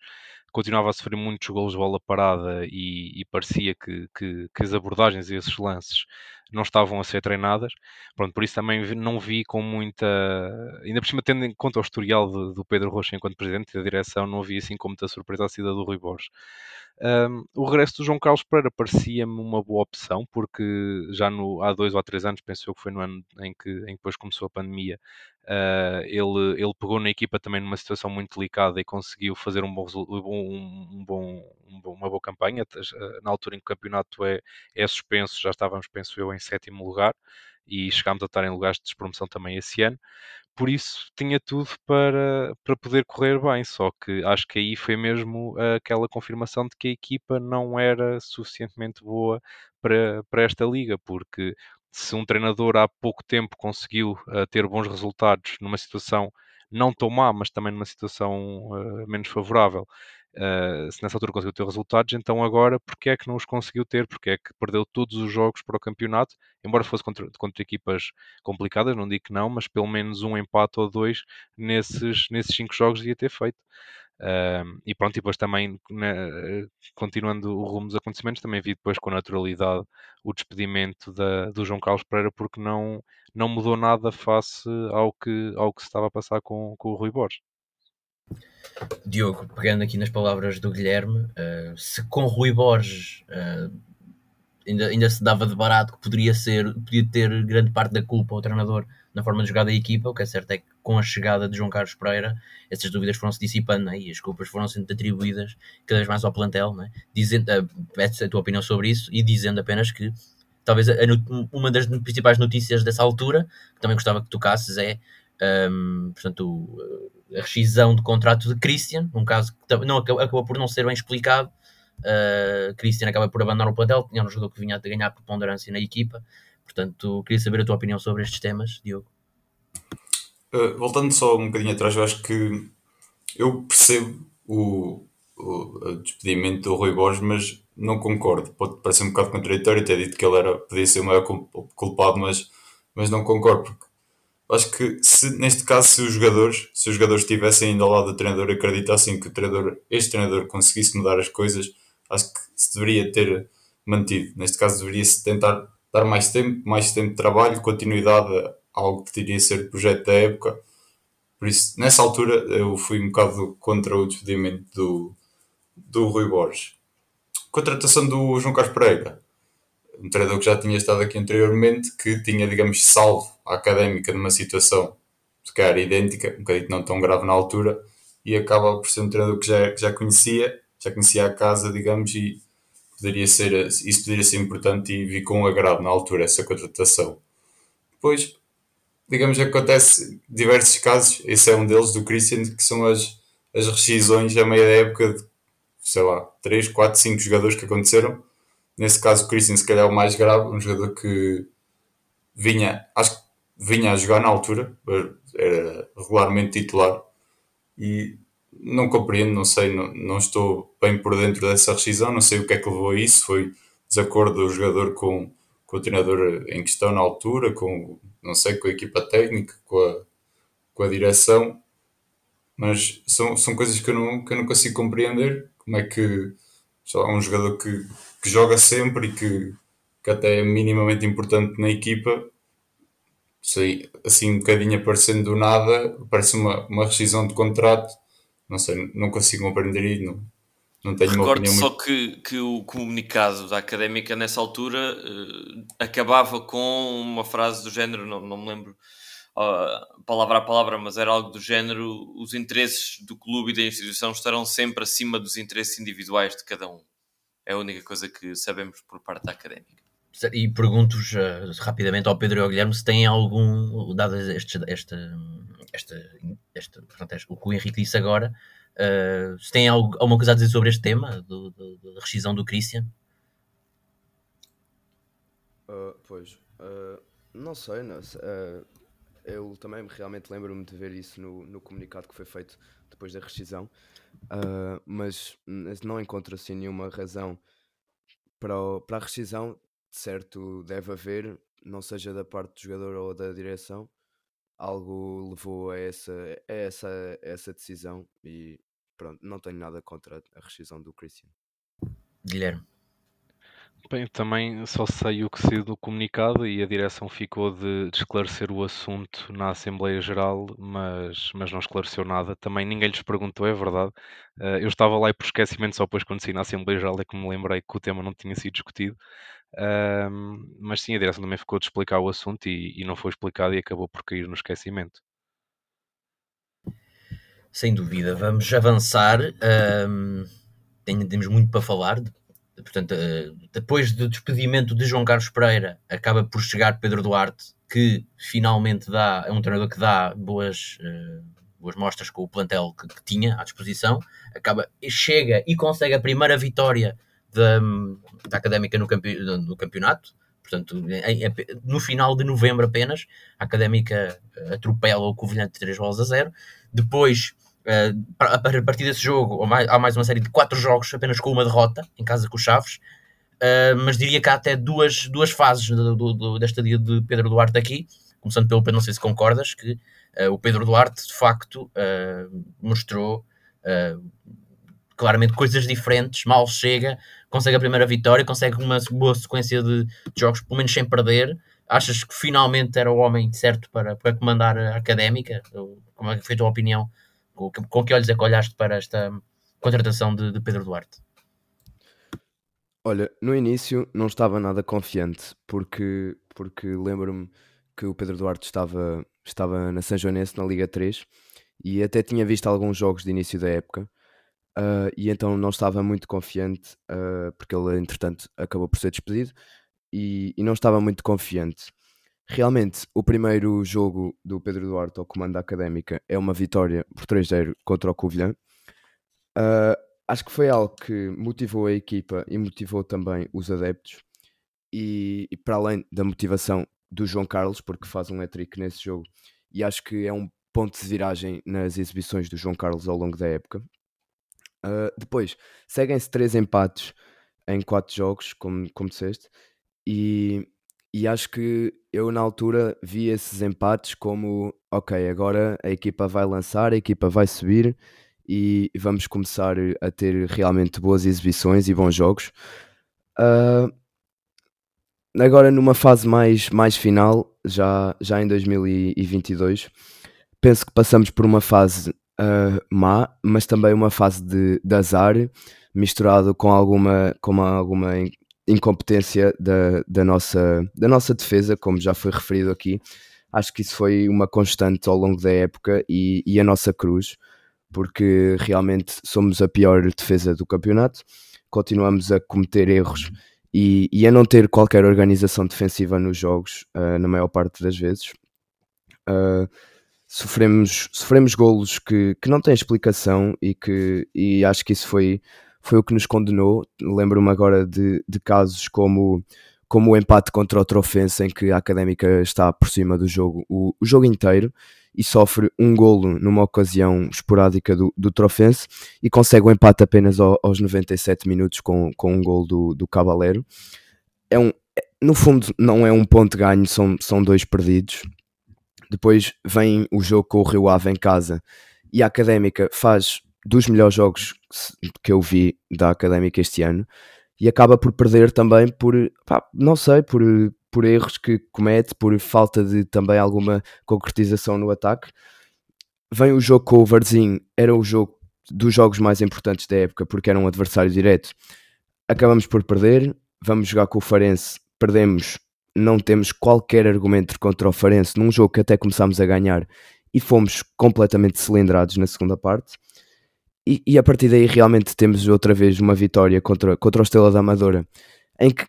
continuava a sofrer muitos golos de bola parada e, e parecia que, que, que, as abordagens e esses lances não estavam a ser treinadas. Pronto, por isso também não vi com muita. Ainda por cima, tendo em conta o historial de, do Pedro Rocha enquanto presidente da direção, não vi assim com muita surpresa a saída do Rui Borges. Um, o regresso do João Carlos Pereira parecia-me uma boa opção, porque já no, há dois ou três anos, penso eu que foi no ano em que, em que depois começou a pandemia, uh, ele, ele pegou na equipa também numa situação muito delicada e conseguiu fazer um bom, um, um bom, uma boa campanha. Na altura em que o campeonato é, é suspenso, já estávamos, penso eu, em sétimo lugar e chegámos a estar em lugares de despromoção também esse ano por isso tinha tudo para, para poder correr bem. Só que acho que aí foi mesmo aquela confirmação de que a equipa não era suficientemente boa para, para esta liga, porque se um treinador há pouco tempo conseguiu uh, ter bons resultados numa situação não tão má, mas também numa situação uh, menos favorável, Uh, se nessa altura conseguiu ter resultados, então agora porque é que não os conseguiu ter? Porque é que perdeu todos os jogos para o campeonato, embora fosse contra, contra equipas complicadas, não digo que não, mas pelo menos um empate ou dois nesses, nesses cinco jogos ia ter feito. Uh, e pronto, e depois também, né, continuando o rumo dos acontecimentos, também vi depois com naturalidade o despedimento da, do João Carlos Pereira, porque não, não mudou nada face ao que, ao que se estava a passar com, com o Rui Borges. Diogo, pegando aqui nas palavras do Guilherme, uh, se com Rui Borges uh, ainda, ainda se dava de barato que poderia ser, podia ter grande parte da culpa ao treinador na forma de jogar da equipa, o que é certo é que com a chegada de João Carlos Pereira, essas dúvidas foram-se dissipando né? e as culpas foram sendo atribuídas cada vez mais ao plantel, né? dizendo, uh, a tua opinião sobre isso e dizendo apenas que talvez a, a, uma das principais notícias dessa altura, que também gostava que tocasses, é um, portanto, a rescisão de contrato de Christian, num caso que não, acabou por não ser bem explicado. Uh, Christian acaba por abandonar o plantel, tinha um jogador que vinha a ganhar preponderância na equipa. Portanto, queria saber a tua opinião sobre estes temas, Diogo. Uh, voltando só um bocadinho atrás, eu acho que eu percebo o, o despedimento do Rui Borges, mas não concordo. Pode parecer um bocado contraditório ter dito que ele era, podia ser o maior culpado, mas, mas não concordo, porque acho que se, neste caso, se os jogadores, se os jogadores estivessem ainda ao lado do treinador e acreditassem que o treinador, este treinador conseguisse mudar as coisas, acho que se deveria ter mantido. Neste caso, deveria-se tentar dar mais tempo, mais tempo de trabalho, continuidade a algo que teria ser projeto da época. Por isso, nessa altura, eu fui um bocado contra o despedimento do, do Rui Borges. Contratação do João Carlos Pereira um treinador que já tinha estado aqui anteriormente, que tinha, digamos, salvo a académica numa situação, se calhar idêntica, um bocadinho não tão grave na altura, e acaba por ser um treinador que já, que já conhecia, já conhecia a casa, digamos, e poderia ser, isso poderia ser importante e vi com agrado na altura essa contratação. Depois, digamos, acontece diversos casos, esse é um deles, do Christian, que são as, as rescisões a meia da época de, sei lá, 3, 4, 5 jogadores que aconteceram, Nesse caso, o Christian, se calhar, é o mais grave, um jogador que vinha, acho que vinha a jogar na altura, era regularmente titular e não compreendo, não sei, não, não estou bem por dentro dessa rescisão, não sei o que é que levou a isso. Foi desacordo do jogador com, com o treinador em questão na altura, com, não sei, com a equipa técnica, com a, com a direção, mas são, são coisas que eu, não, que eu não consigo compreender. Como é que só um jogador que que joga sempre e que, que até é minimamente importante na equipa, sei, assim um bocadinho aparecendo do nada, parece uma, uma rescisão de contrato, não sei, não consigo compreender e não, não tenho Recordo uma opinião só muito... que, que o comunicado da académica nessa altura uh, acabava com uma frase do género, não, não me lembro uh, palavra a palavra, mas era algo do género: os interesses do clube e da instituição estarão sempre acima dos interesses individuais de cada um. É a única coisa que sabemos por parte da académica. E pergunto-vos uh, rapidamente ao Pedro e ao Guilherme se têm algum, dado este, este, este, este, portanto, o que o Henrique disse agora, uh, se têm algo, alguma coisa a dizer sobre este tema do, do, da rescisão do Christian? Uh, pois, não sei, não sei eu também realmente lembro-me de ver isso no, no comunicado que foi feito depois da rescisão. Uh, mas não encontro assim nenhuma razão para, o, para a rescisão. De certo, deve haver, não seja da parte do jogador ou da direção, algo levou a essa, a essa, a essa decisão e pronto, não tenho nada contra a rescisão do Christian. Guilherme. Bem, também só sei o que saiu do comunicado e a direção ficou de, de esclarecer o assunto na Assembleia Geral, mas, mas não esclareceu nada. Também ninguém lhes perguntou, é verdade. Uh, eu estava lá e por esquecimento, só depois quando saí na Assembleia Geral é que me lembrei que o tema não tinha sido discutido. Mas sim, a direção também ficou de explicar o assunto e, e não foi explicado e acabou por cair no esquecimento. Sem dúvida, vamos avançar. Um, temos muito para falar portanto, eh, depois do despedimento de João Carlos Pereira, acaba por chegar Pedro Duarte, que finalmente dá, é um treinador que dá boas, uh, boas mostras com o plantel que, que, tinha à disposição, acaba, chega e consegue a primeira vitória da, da Académica no, campe, no campeonato, portanto, no final de novembro apenas, a Académica atropela o Covilhã de 3 bolas a 0, depois a partir desse jogo, há mais uma série de quatro jogos apenas com uma derrota em casa com os Chaves, uh, mas diria que há até duas, duas fases do, do, desta dia de Pedro Duarte aqui, começando pelo Pedro, não sei se concordas, que uh, o Pedro Duarte de facto mostrou claramente coisas diferentes, mal chega, consegue a primeira vitória, consegue uma boa sequência de, de jogos, pelo menos sem perder. Achas que finalmente era o homem certo para, para comandar a académica? Como é que foi a tua opinião com, com que olhos é que olhaste para esta contratação de, de Pedro Duarte? Olha, no início não estava nada confiante, porque, porque lembro-me que o Pedro Duarte estava, estava na São Joanense, na Liga 3, e até tinha visto alguns jogos de início da época, uh, e então não estava muito confiante, uh, porque ele, entretanto, acabou por ser despedido, e, e não estava muito confiante. Realmente, o primeiro jogo do Pedro Duarte ao comando da Académica é uma vitória por 3-0 contra o Covilhã. Uh, acho que foi algo que motivou a equipa e motivou também os adeptos. E, e para além da motivação do João Carlos, porque faz um hat-trick nesse jogo, e acho que é um ponto de viragem nas exibições do João Carlos ao longo da época. Uh, depois, seguem-se três empates em quatro jogos, como, como disseste, e, e acho que eu na altura vi esses empates como ok, agora a equipa vai lançar, a equipa vai subir e vamos começar a ter realmente boas exibições e bons jogos. Uh, agora numa fase mais, mais final, já, já em 2022, penso que passamos por uma fase uh, má, mas também uma fase de, de azar misturado com alguma, com alguma incompetência da, da, nossa, da nossa defesa, como já foi referido aqui. Acho que isso foi uma constante ao longo da época e, e a nossa cruz, porque realmente somos a pior defesa do campeonato, continuamos a cometer erros e, e a não ter qualquer organização defensiva nos jogos, uh, na maior parte das vezes. Uh, sofremos, sofremos golos que, que não têm explicação e que e acho que isso foi foi o que nos condenou. Lembro-me agora de, de casos como, como o empate contra o Trofense, em que a Académica está por cima do jogo o, o jogo inteiro e sofre um golo numa ocasião esporádica do, do Trofense e consegue o empate apenas ao, aos 97 minutos com, com um golo do, do Cavaleiro. É um, no fundo, não é um ponto ganho, são, são dois perdidos. Depois vem o jogo com o Rio Ave em casa e a Académica faz dos melhores jogos que eu vi da Académica este ano e acaba por perder também por, pá, não sei, por, por erros que comete, por falta de também alguma concretização no ataque. Vem o jogo com o Varzim, era o jogo dos jogos mais importantes da época porque era um adversário direto. Acabamos por perder, vamos jogar com o Farense, perdemos, não temos qualquer argumento contra o Farense num jogo que até começámos a ganhar e fomos completamente cilindrados na segunda parte e, e, a partir daí realmente temos outra vez uma vitória contra, contra o Estrela da Amadora, em que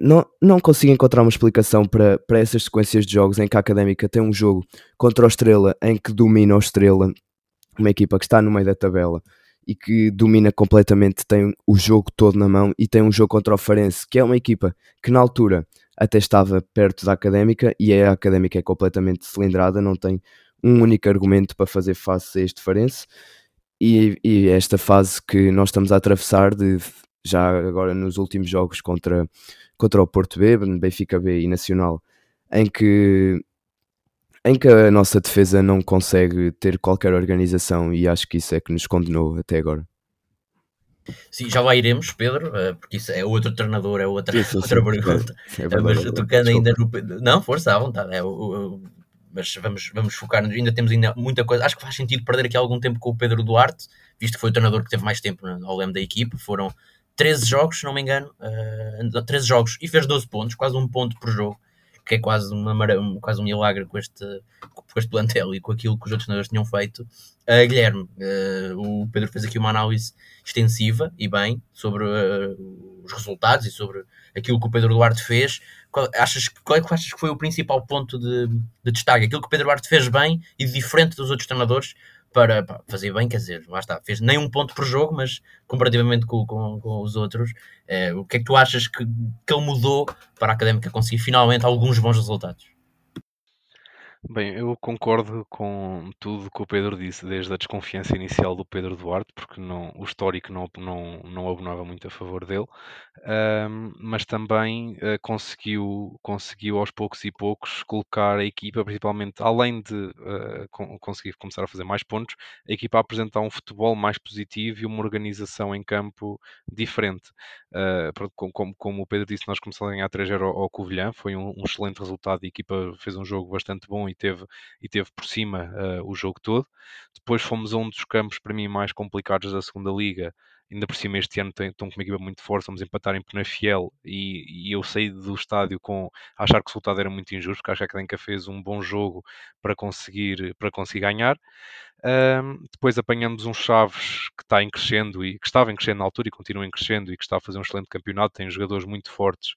não, não consigo encontrar uma explicação para, para essas sequências de jogos em que a Académica tem um jogo contra o Estrela em que domina o Estrela, uma equipa que está no meio da tabela e que domina completamente, tem o jogo todo na mão e tem um jogo contra o Farense, que é uma equipa que na altura até estava perto da Académica e a Académica é completamente cilindrada, não tem um único argumento para fazer face a este Farense e, e, esta fase que nós estamos a atravessar de já agora nos últimos jogos contra, contra o Porto B, Benfica B e Nacional, em que em que a nossa defesa não consegue ter qualquer organização e acho que isso é que nos condenou até agora. Sim, já lá iremos, Pedro, eh, porque isso é outro treinador, é outra, sim, outra sim. pergunta. É, é mas tocando ainda no. Não, força, à vontade. É, o- mas vamos, vamos focar, ainda temos ainda muita coisa. Acho que faz sentido perder aqui algum tempo com o Pedro Duarte, visto que foi o treinador que teve mais tempo ao leme da equipe. Foram 13 jogos, se não me engano, eh, 13 jogos e fez 12 pontos, quase um ponto por jogo, que é quase, uma, um, quase um milagre com este, com este plantel e com aquilo que os outros treinadores tinham feito. Uh, Guilherme, uh, o Pedro fez aqui uma análise extensiva e bem sobre uh, os resultados e sobre aquilo que o Pedro Duarte fez. Qual, achas, qual é que achas que foi o principal ponto de, de destaque? Aquilo que Pedro Duarte fez bem e diferente dos outros treinadores para pá, fazer bem, quer dizer, lá está, fez nem um ponto por jogo, mas comparativamente com, com, com os outros, eh, o que é que tu achas que, que ele mudou para a Académica conseguir finalmente alguns bons resultados? Bem, eu concordo com tudo que o Pedro disse, desde a desconfiança inicial do Pedro Duarte, porque não, o histórico não, não, não abonava muito a favor dele, mas também eh, conseguiu, conseguiu aos poucos e poucos colocar a equipa, principalmente além de eh, con- conseguir começar a fazer mais pontos, a equipa a apresentar um futebol mais positivo e uma organização em campo diferente. Como, como- como o Pedro disse, nós começamos a ganhar 3-0 ao, ao Covilhã, foi um, um excelente resultado, a equipa fez um jogo bastante bom e teve, e teve por cima uh, o jogo todo. Depois fomos a um dos campos, para mim, mais complicados da segunda Liga, ainda por cima este ano estão com uma equipa muito forte, vamos empatar em Penafiel e, e eu saí do estádio com a achar que o resultado era muito injusto, porque acho que a Académica fez um bom jogo para conseguir, para conseguir ganhar. Um, depois apanhamos um Chaves que está em crescendo e que estava em crescendo na altura e continua em crescendo e que está a fazer um excelente campeonato, tem jogadores muito fortes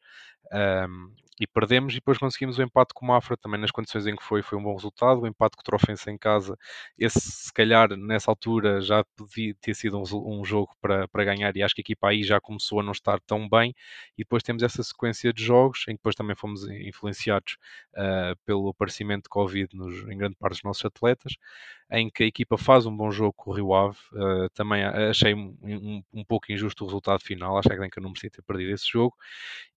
um, e perdemos e depois conseguimos o empate com o Mafra também nas condições em que foi, foi um bom resultado, o empate com o Trofense em casa, esse se calhar nessa altura já podia ter sido um, um jogo para, para ganhar e acho que a equipa aí já começou a não estar tão bem e depois temos essa sequência de jogos em que depois também fomos influenciados uh, pelo aparecimento de Covid nos, em grande parte dos nossos atletas em que a equipa faz um bom jogo com o Rio Ave. Uh, também achei um, um, um, pouco injusto o resultado final, acho que a não merecia ter perdido esse jogo.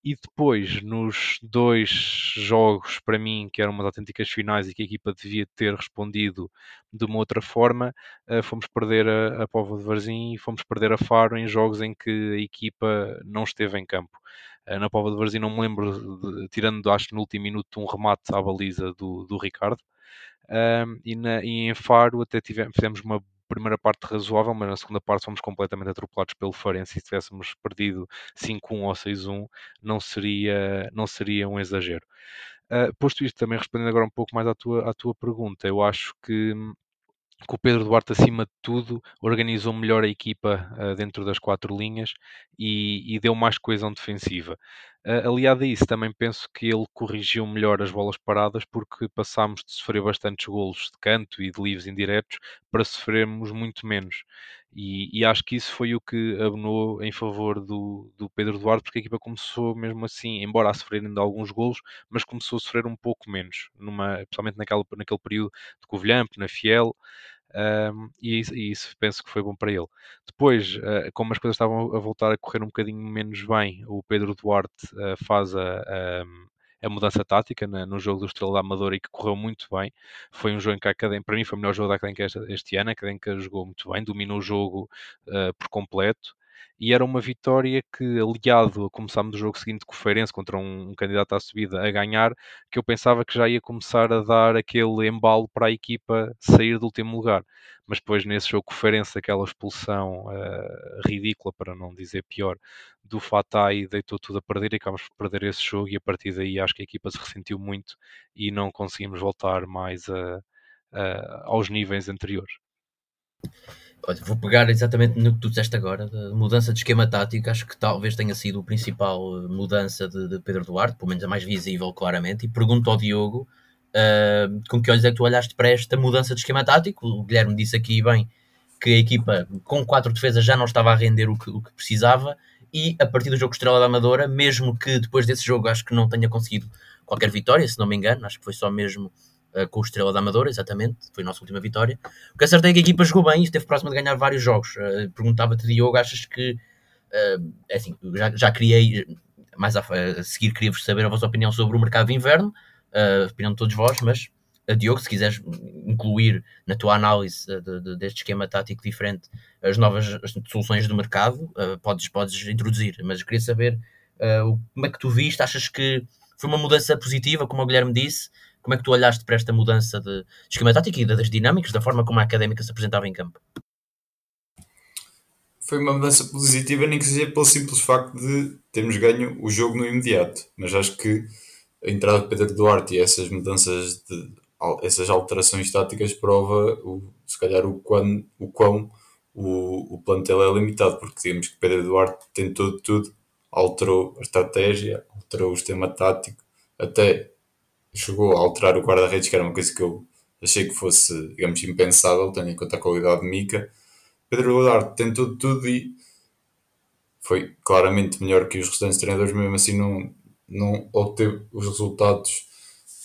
E depois, nos dois jogos, para mim, que eram umas autênticas finais e que a equipa devia ter respondido de uma outra forma, uh, fomos perder a, a Povo de Varzim e fomos perder a Faro em jogos em que a equipa não esteve em campo. Uh, na Pova de Varzim não me lembro, de, tirando acho no último minuto um remate à baliza do, do Ricardo, e, na, e, em Faro até tivemos, fizemos uma primeira parte razoável, mas na segunda parte fomos completamente atropelados pelo Farense se tivéssemos perdido 5-1 ou 6-1 não seria, não seria um exagero. Uh, posto isto, também respondendo agora um pouco mais à tua, à tua pergunta, eu acho que que o Pedro Duarte, acima de tudo, organizou melhor a equipa uh, dentro das quatro linhas e, e deu mais coesão defensiva. Uh, aliado a isso, também penso que ele corrigiu melhor as bolas paradas porque passámos de sofrer bastantes golos de canto e de livres indiretos para sofrermos muito menos. E, e, acho que isso foi o que abonou em favor do, do, Pedro Duarte, porque a equipa começou mesmo assim, embora a sofrer ainda alguns golos, mas começou a sofrer um pouco menos, numa, principalmente naquela, naquele período de Covilhã, na Fiel, um, e, isso, e, isso, penso que foi bom para ele. Depois, uh, como as coisas estavam a voltar a correr um bocadinho menos bem, o Pedro Duarte uh, faz a, a, a, mudança tática né, no jogo do Estrela da Amadora e que correu muito bem. Foi um jogo em que a Académica, para mim, foi o melhor jogo da Académica este, este ano. A Académica jogou muito bem, dominou o jogo uh, por completo e era uma vitória que, aliado a começarmos o jogo seguinte com o Feirense contra um, um, candidato à subida a ganhar, que eu pensava que já ia começar a dar aquele embalo para a equipa sair do último lugar. Mas depois, nesse jogo com o Feirense, aquela expulsão uh, ridícula, para não dizer pior, do Fatai deitou tudo a perder e acabamos por perder esse jogo. E a partir daí, acho que a equipa se ressentiu muito e não conseguimos voltar mais a, a, aos níveis anteriores. Olha, vou pegar exatamente no que tu disseste agora, da mudança de esquema tático, acho que talvez tenha sido a principal eh, mudança de, de Pedro Duarte, pelo menos a mais visível, claramente, e pergunto ao Diogo uh, com que olhos é que tu olhaste para esta mudança de esquema tático? O Guilherme disse aqui bem que a equipa com quatro defesas já não estava a render o que, o que precisava, e a partir do jogo Estrela da Amadora, mesmo que depois desse jogo acho que não tenha conseguido qualquer vitória, se não me engano, acho que foi só mesmo uh, com o Estrela da Amadora, exatamente, foi a nossa última vitória. O que acertei é que a equipa jogou bem e esteve próxima de ganhar vários jogos. Uh, Perguntava-te, Diogo, achas que, uh, é assim, já, já criei, mais a, a seguir queria-vos saber a vossa opinião sobre o mercado de inverno, a opinião de todos vós, mas, Diogo, se quiseres incluir na tua análise de, de, deste esquema tático diferente as novas as soluções do mercado, uh, podes, podes introduzir, mas queria saber uh, como é que tu viste, achas que foi uma mudança positiva, como o Guilherme disse, como é que tu olhaste para esta mudança de esquema tático e das dinâmicas, da forma como a académica se apresentava em campo? Foi uma mudança positiva, nem que seja pelo simples facto de termos ganho o jogo no imediato. Mas acho que a entrada de Pedro Duarte e essas mudanças, de, essas alterações táticas prova, o, se calhar, o quão, o, quão o, o plantel é limitado, porque digamos que Pedro Duarte tentou tudo, alterou a estratégia, alterou o sistema tático, até chegou a alterar o guarda-redes, que era uma coisa que eu achei que fosse, digamos, impensável, tendo em conta a qualidade de Mica. Pedro Duarte tentou tudo e foi claramente melhor que os restantes treinadores, mesmo assim não, não obteve os resultados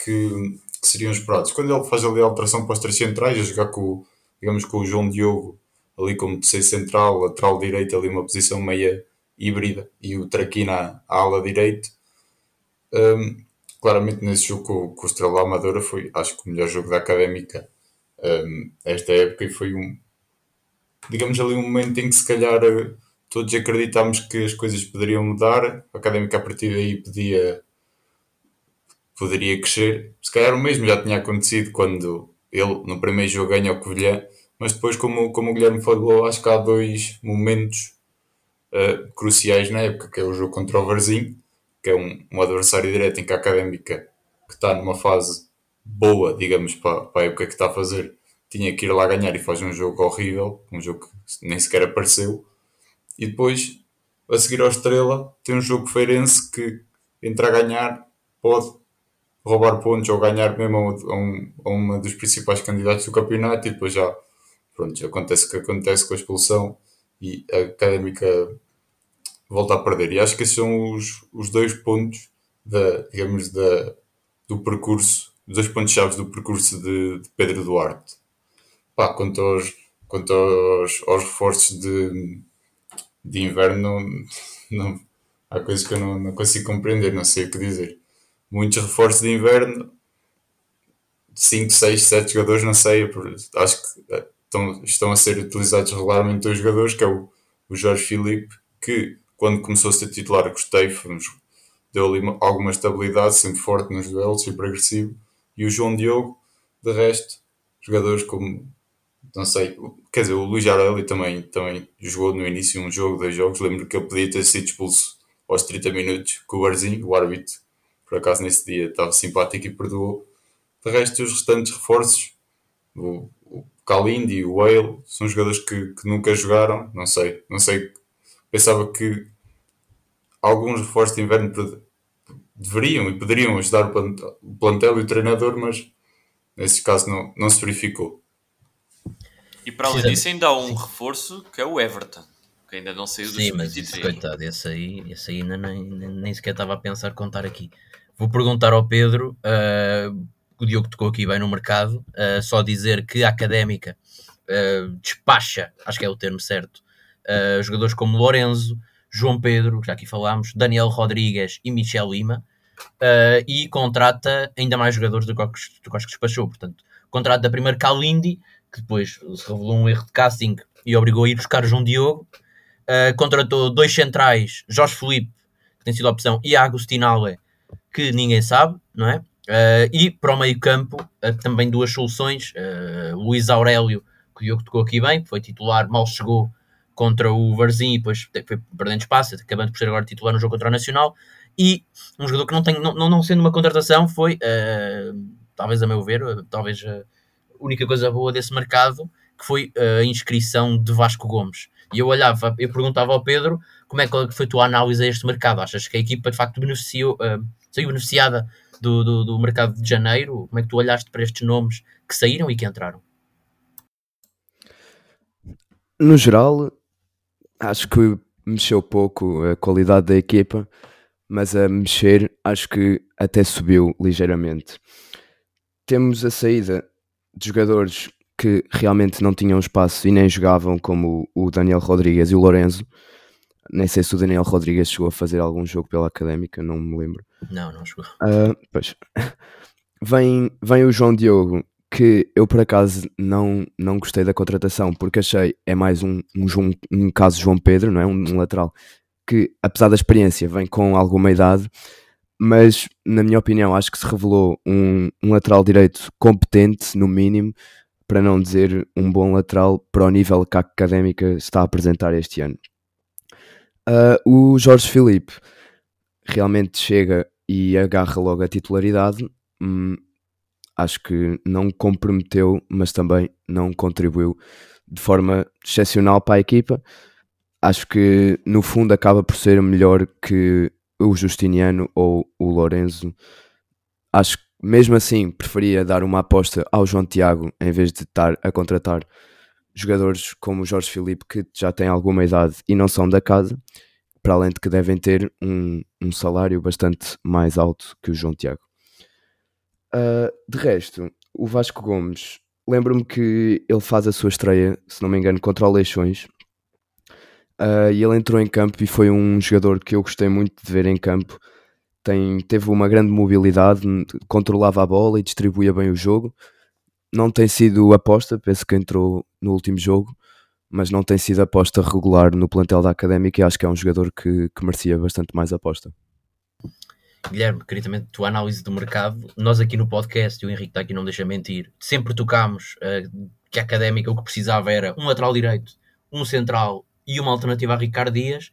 que, que seriam esperados. Quando ele faz ali a alteração para os três centrais, a jogar com, digamos, com o João Diogo ali como terceiro central, lateral direito, ali uma posição meia híbrida, e o Traquina à ala direito, um, claramente nesse jogo com, com o Estrela Amadora foi, acho que o melhor jogo da Académica um, esta época e foi um, digamos ali um momento em que se calhar eh, todos acreditámos que as coisas poderiam mudar, a Académica a partir daí podia poderia crescer, se calhar o mesmo já tinha acontecido quando ele no primeiro jogo ganha o Covilhã, mas depois como, como o Guilherme falou, acho que há dois momentos uh, cruciais na época, que é o jogo contra o Varzim, que é um, um adversário direto em que a Académica, que está numa fase boa, digamos, para, para a época que está a fazer, tinha que ir lá ganhar e faz um jogo horrível, um jogo que nem sequer apareceu. E depois, a seguir ao Estrela, tem um jogo feirense que entra a ganhar, pode roubar pontos ou ganhar mesmo a, um, a uma dos principais candidatos do campeonato e depois já pronto, acontece o que acontece com a expulsão e a Académica volta a perder. E acho que esses são os, os dois pontos da, digamos, da, do percurso, os dois pontos-chave do percurso de, de, Pedro Duarte. Pá, quanto aos, quanto aos, aos reforços de, de inverno, não, não, há coisas que eu não, não consigo compreender, não sei o que dizer. Muitos reforços de inverno, 5, 6, 7 jogadores, não sei, acho que eh, estão, estão a ser utilizados regularmente dois jogadores, que é o, o Jorge Filipe, que quando começou a ser titular gostei, deu ali alguma estabilidade, sempre forte nos duelos, sempre agressivo. E o João Diogo, de resto, jogadores como, não sei, quer dizer, o Luís Arelli também, também jogou no início um jogo, dois jogos. Lembro que ele podia ter sido expulso aos 30 minutos com o Barzinho, o árbitro, por acaso nesse dia estava simpático e perdoou. De resto, os restantes reforços, o, o Kalindi o Whale, são jogadores que, que nunca jogaram, não sei, não sei pensava que alguns reforços de inverno deveriam e poderiam ajudar o plantel e o treinador, mas nesse caso não, não se verificou. E para além disso, ainda há um reforço que é o Everton, que ainda não saiu do Sim, mas isso, coitado, esse aí, esse aí ainda nem, nem, nem, sequer estava a pensar contar aqui. Vou perguntar ao Pedro, uh, o Diogo tocou aqui bem no mercado, uh, só dizer que a académica uh, despacha, acho que é o termo certo, jogadores como Lorenzo, João Pedro, que já aqui falámos, Daniel Rodrigues e Michel Lima, uh, e contrata ainda mais jogadores do que os que despachou. Portanto, contrata primeiro Kalindi, que depois se revelou um erro de casting e obrigou a ir buscar João Diogo. Uh, contratou dois centrais, Jorge Felipe, que tem sido a opção, e Agostinale, que ninguém sabe, não é? Uh, e para o meio campo, uh, também duas soluções, Luís Aurélio, que o Diogo tocou aqui bem, foi titular, mal chegou, contra o Varzim e depois foi perdendo espaço, acabando por ser agora titular no jogo contra o Nacional. E um jogador que não, tem, não, não sendo uma contratação foi, uh, talvez a meu ver, uh, talvez a única coisa boa desse mercado, que foi a inscrição de Vasco Gomes. E eu olhava, eu perguntava ao Pedro como é que foi a tua análise a este mercado. Achas que a equipa de facto beneficiou, uh, saiu beneficiada do, do, do mercado de janeiro? Como é que tu olhaste para estes nomes que saíram e que entraram? No geral, acho que mexeu pouco a qualidade da equipa, mas a mexer acho que até subiu ligeiramente. Temos a saída de jogadores que realmente não tinham espaço e nem jogavam, como o Daniel Rodrigues e o Lorenzo. Nem sei se o Daniel Rodrigues chegou a fazer algum jogo pela Académica, não me lembro. Não, não chegou. Uh, pois. Vem, vem o João Diogo, que eu por acaso não, não gostei da contratação porque achei é mais um, um, João- um caso João Pedro, não é? Um, um lateral que, apesar da experiência, vem com alguma idade, mas na minha opinião acho que se revelou um, um lateral direito competente, no mínimo, para não dizer um bom lateral para o nível que a académica está a apresentar este ano. Ah, o Jorge Filipe realmente chega e agarra logo a titularidade. Hum, acho que não comprometeu, mas também não contribuiu de forma excepcional para a equipa. Acho que no fundo acaba por ser melhor que o Justiniano ou o Lorenzo. Acho que mesmo assim preferia dar uma aposta ao João Tiago em vez de estar a contratar jogadores como o Jorge Filipe que já têm alguma idade e não são da casa, para além de que devem ter um, um salário bastante mais alto que o João Tiago. Uh, de resto, o Vasco Gomes, lembro-me que ele faz a sua estreia, se não me engano, contra o Leixões. Uh, e ele entrou em campo e foi um jogador que eu gostei muito de ver em campo. Tem, teve uma grande mobilidade, controlava a bola e distribuía bem o jogo. Não tem sido aposta, penso que entrou no último jogo, mas não tem sido aposta regular no plantel da Académica e acho que é um jogador que, que merecia bastante mais aposta. Guilherme, queria também a tua análise do mercado. Nós aqui no podcast, e o Henrique está aqui, não deixa mentir, sempre tocámos uh, que a Académica o que precisava era um lateral direito, um central e uma alternativa a Ricardo Dias.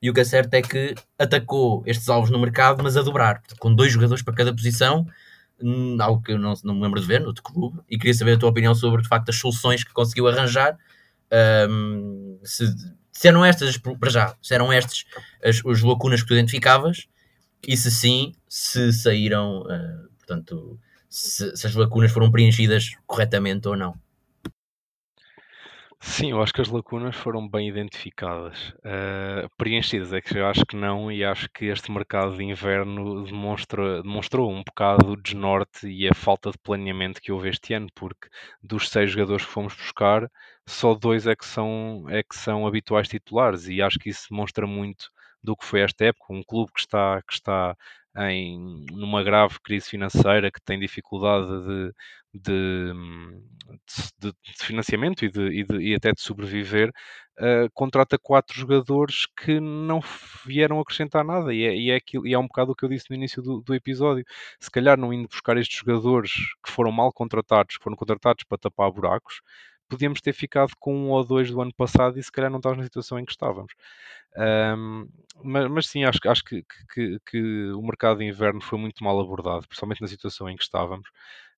E o que é certo é que atacou estes alvos no mercado, mas a dobrar, com dois jogadores para cada posição, hum, algo que eu não, não me lembro de ver no clube. E queria saber a tua opinião sobre, de facto, as soluções que conseguiu arranjar. Um, se, se eram estas, para já, se eram estas as, as lacunas que tu identificavas se sim, se saíram, uh, portanto, se, se, as lacunas foram preenchidas corretamente ou não. Sim, eu acho que as lacunas foram bem identificadas. Uh, preenchidas é que eu acho que não, e acho que este mercado de inverno demonstra, demonstrou um bocado de desnorte e a falta de planeamento que houve este ano, porque dos seis jogadores que fomos buscar, só dois é que são, é que são habituais titulares, e acho que isso demonstra muito do que foi esta época. Um clube que está, que está em numa grave crise financeira, que tem dificuldade de, de, de, de financiamento e, e, e, até de sobreviver, uh, contrata quatro jogadores que não vieram acrescentar nada. E é, e é, aquilo, e é um bocado o que eu disse no início do, do, episódio. Se calhar não indo buscar estes jogadores que foram mal contratados, que foram contratados para tapar buracos, podíamos ter ficado com um ou dois do ano passado e se calhar não estávamos na situação em que estávamos. Um, mas, mas, sim, acho, acho que, que, que, o mercado de inverno foi muito mal abordado, principalmente na situação em que estávamos.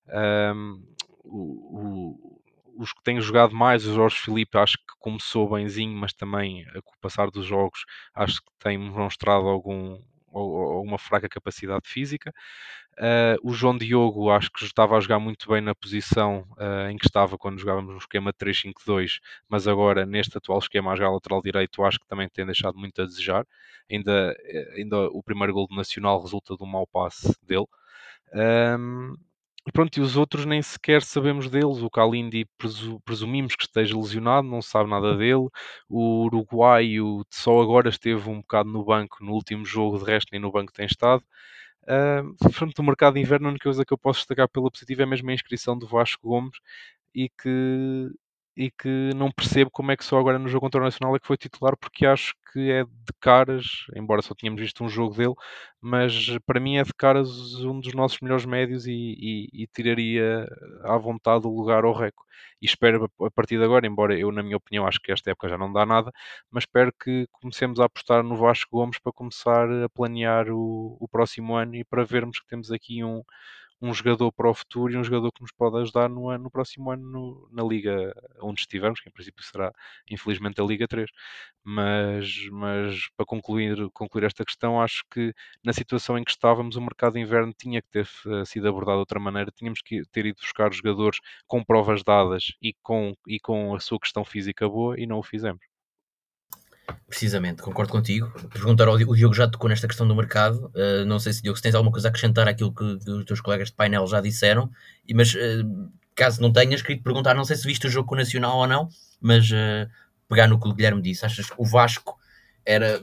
Um, o, o, os que têm jogado mais, o Jorge Filipe, acho que começou benzinho, mas também com o passar dos jogos, acho que tem mostrado algum, alguma fraca capacidade física. Uh, o João Diogo acho que estava a jogar muito bem na posição uh, em que estava quando jogávamos no esquema 3-5-2, mas agora neste atual esquema a jogar lateral direito acho que também tem deixado muito a desejar. Ainda, eh, ainda o primeiro gol do Nacional resulta de um mau passe dele. Um, e pronto, e os outros nem sequer sabemos deles. O Kalindi presu presumimos que esteja lesionado, não sabe nada dele. O uruguaio só agora esteve um bocado no banco no último jogo, de resto nem no banco tem estado. Uh, frente do mercado de inverno, a única coisa que eu posso destacar pela positiva é mesmo a inscrição do Vasco Gomes e que, e que não percebo como é que só agora no jogo contra o Nacional é que foi titular, porque acho que é de caras, embora só tínhamos visto um jogo dele, mas para mim é de caras um dos nossos melhores médios e, e, e tiraria à vontade o lugar ao Reco. E espero a partir de agora, embora eu, na minha opinião, acho que esta época já não dá nada, mas espero que comecemos a apostar no Vasco Gomes para começar a planear o, o próximo ano e para vermos que temos aqui um, um jogador para o futuro e um jogador que nos pode ajudar no, ano, no próximo ano no, na Liga onde estivermos, que em princípio será infelizmente a Liga 3. Mas, mas para concluir, concluir esta questão, acho que na situação em que estávamos, o mercado de inverno tinha que ter sido abordado de outra maneira, tínhamos que ter ido buscar jogadores com provas dadas e com, e com a sua questão física boa e não o fizemos. Precisamente, concordo contigo. Perguntar ao Diogo já tocou nesta questão do mercado. Uh, não sei se, Diogo, se tens alguma coisa a acrescentar àquilo que, que os teus colegas de painel já disseram, mas uh, caso não tenhas, queria te perguntar, não sei se viste o jogo com o Nacional ou não, mas uh, pegar no que o Guilherme disse, achas que o Vasco era.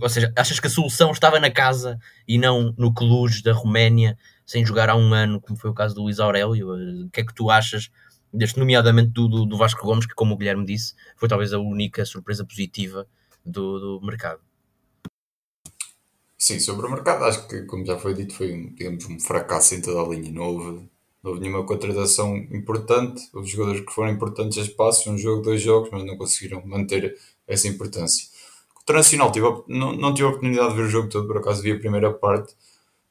Ou seja, achas que a solução estava na casa e não no Cluj da Roménia sem jogar há um ano, como foi o caso do Luís Aurélio. O que é que tu achas, deste, nomeadamente do, do, do Vasco Gomes, que, como o Guilherme disse, foi talvez a única surpresa positiva do, do mercado? Sim, sobre o mercado, acho que, como já foi dito, foi um, digamos, um fracasso em toda a linha. Não houve, não houve nenhuma contratação importante. Os jogadores que foram importantes a espaço, um jogo, dois jogos, mas não conseguiram manter essa importância. O Internacional tive, não, não tive a oportunidade de ver o jogo todo, por acaso vi a primeira parte.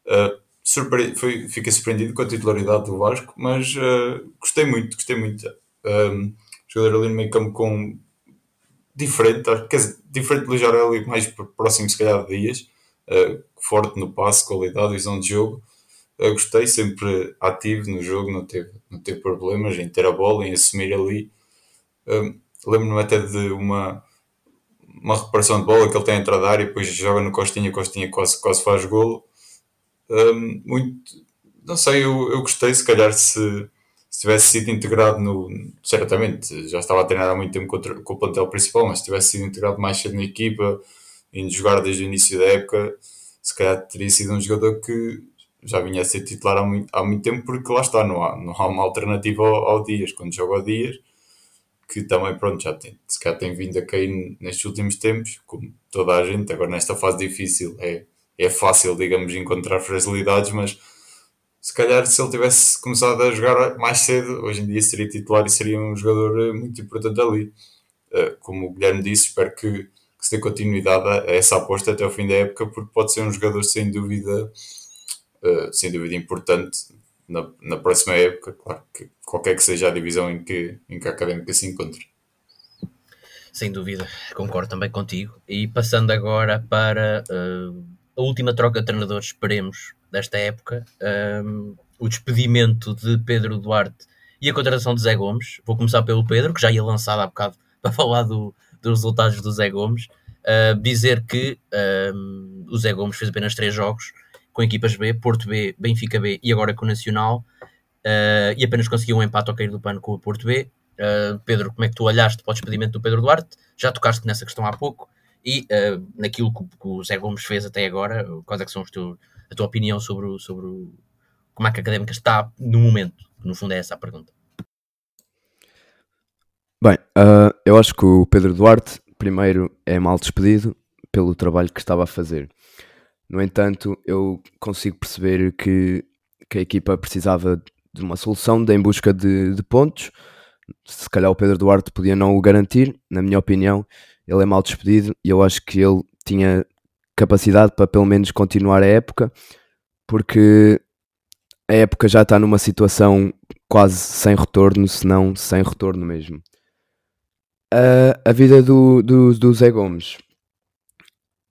Uh, surpre... foi, fiquei surpreendido com a titularidade do Vasco, mas uh, gostei muito, gostei muito. Um, jogador ali no meio campo com diferente, quer dizer, diferente do Jarelli, mais próximo se calhar de Dias uh, forte no passe, qualidade, visão de jogo. Uh, gostei, sempre ativo no jogo, não teve, não teve problemas em ter a bola, em assumir ali. Uh, Lembro-me até de uma, uma recuperação de bola que ele tem a entrada da área e depois joga no Costinha, Costinha quase, quase faz golo. muito, não sei, eu, eu gostei, se calhar se, se tivesse sido integrado no. Certamente, já estava a treinar há muito tempo com, com o plantel principal, mas se tivesse sido integrado mais cedo na equipa, indo jogar desde o início da época, se calhar teria sido um jogador que já vinha a ser titular há muito, há muito tempo, porque lá está, não há, não há uma alternativa ao, ao Dias. Quando joga ao Dias, que também, pronto, já tem, se calhar tem vindo a cair nestes últimos tempos, como toda a gente, agora nesta fase difícil é, é fácil, digamos, encontrar fragilidades, mas se calhar se ele tivesse começado a jogar mais cedo, hoje em dia seria titular e seria um jogador muito importante ali. Eh, como o Guilherme disse, espero que que se dê continuidade a, essa aposta até o fim da época, porque pode ser um jogador sem dúvida, uh, sem dúvida importante na, na próxima época, claro, que qualquer que seja a divisão em que, em que a Académica se encontre. Sem dúvida, concordo também contigo. E passando agora para uh, a última troca de treinadores, esperemos, desta época, um, o despedimento de Pedro Duarte e a contratação de Zé Gomes. Vou começar pelo Pedro, que já ia lançado há bocado para falar do, dos resultados do Zé Gomes, uh, dizer que uh, o Zé Gomes fez apenas três jogos com equipas B, Porto B, Benfica B e agora com o Nacional, uh, e apenas conseguiu um empate ao cair do pano com o Porto B. Pedro, como é que tu olhaste para o despedimento do Pedro Duarte? Já tocaste nessa questão há pouco, e naquilo que, que, o Zé Gomes fez até agora, quais é são os teu, a tua opinião sobre, o, sobre como é que a Académica está no momento? No fundo é essa a pergunta. Bem, uh, eu acho que o Pedro Duarte, primeiro, é mal despedido pelo trabalho que estava a fazer. No entanto, eu consigo perceber que, que a equipa precisava de uma solução de, em busca de, de, pontos. Se calhar o Pedro Duarte podia não o garantir, na minha opinião, ele é mal despedido e eu acho que ele tinha capacidade para pelo menos continuar a época, porque a época já está numa situação quase sem retorno, se não sem retorno mesmo. Uh, a vida do, do, do Zé Gomes.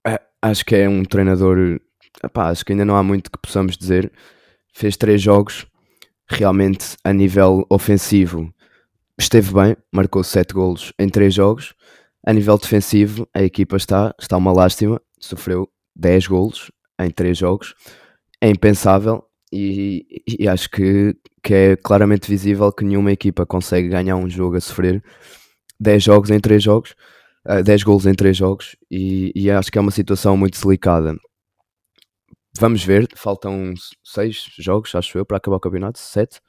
Uh, acho que é um treinador. Epá, acho que ainda não há muito que possamos dizer. Fez três jogos. Realmente, a nível ofensivo, esteve bem. Marcou sete golos em três jogos. A nível defensivo, a equipa está, está uma lástima. Sofreu 10 golos em três jogos. É impensável. E, e acho que, que é claramente visível que nenhuma equipa consegue ganhar um jogo a sofrer 10 jogos em 3 jogos, uh, eh, 10 gols em 3 jogos, e, e, acho que é uma situação muito delicada. Vamos ver, faltam 6 jogos, acho eu, para acabar o campeonato, 7.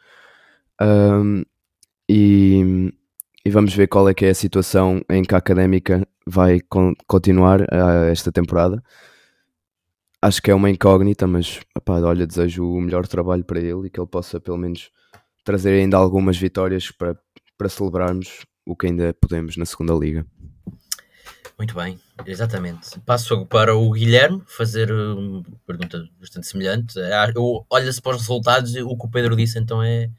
Um, e, e, vamos ver qual é que é a situação em que a Académica vai con continuar uh, esta temporada. Acho que é uma incógnita, mas opá, olha, desejo o melhor trabalho para ele e que ele possa pelo menos trazer ainda algumas vitórias para, para celebrarmos o que ainda podemos na segunda liga. Muito bem, exatamente. Passo para o Guilherme fazer uma pergunta bastante semelhante. Ah, olha-se para os resultados, o que o Pedro disse então é,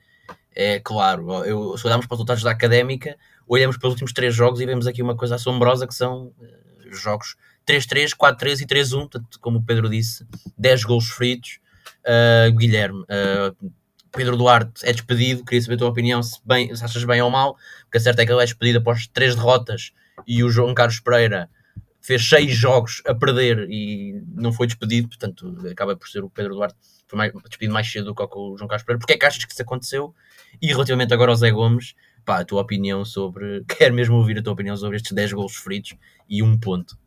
é claro. Eu, se olharmos para os resultados da académica, olhamos para os últimos três jogos e vemos aqui uma coisa assombrosa que são uh, jogos 3-3, 4-3 e 3-1, como o Pedro disse, 10 gols fritos. Uh, Guilherme, uh, Pedro Duarte é despedido, queria saber a tua opinião, se, bem, se achas bem ou mal, porque a certa é que ele é despedido após três derrotas e o João Carlos Pereira fez seis jogos a perder e não foi despedido, portanto acaba por ser o Pedro Duarte foi mais, despedido mais cedo do que o João Carlos Pereira. Porquê é que achas que isso aconteceu? E relativamente agora ao Zé Gomes, pá, a tua opinião sobre, quero mesmo ouvir a tua opinião sobre estes 10 gols feridos e um ponto.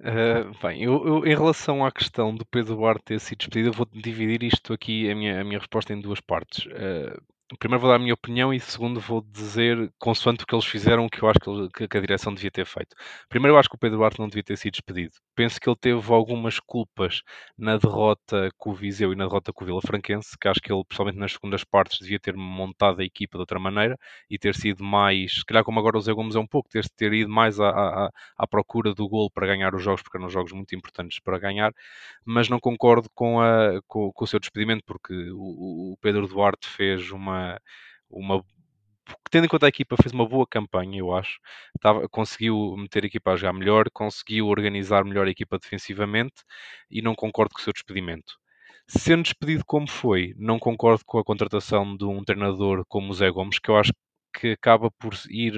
Uh, bem, eu, eu, em relação à questão do Pedro Duarte ter sido despedido, eu vou dividir isto aqui, a minha, a minha resposta em duas partes. Uh, primeiro vou dar a minha opinião e segundo vou dizer, consoante o que eles fizeram, que eu acho que, que, a direção devia ter feito. Primeiro, eu acho que o Pedro Duarte não devia ter sido despedido. Penso que ele teve algumas culpas na derrota com o Viseu e na derrota com o Vila Franquense, que acho que ele, principalmente nas segundas partes, devia ter montado a equipa de outra maneira e ter sido mais, se calhar como agora o Zé Gomes é um pouco, ter, ter ido mais à, à, à procura do gol para ganhar os jogos, porque eram jogos muito importantes para ganhar, mas não concordo com, a, com, com o seu despedimento, porque o, o Pedro Duarte fez uma uma, tendo em conta a equipa fez uma boa campanha, eu acho. Tava, conseguiu meter a equipa a jogar melhor, conseguiu organizar melhor a equipa defensivamente e não concordo com o seu despedimento. Sendo despedido como foi, não concordo com a contratação de um treinador como o Zé Gomes, que eu acho que acaba por ir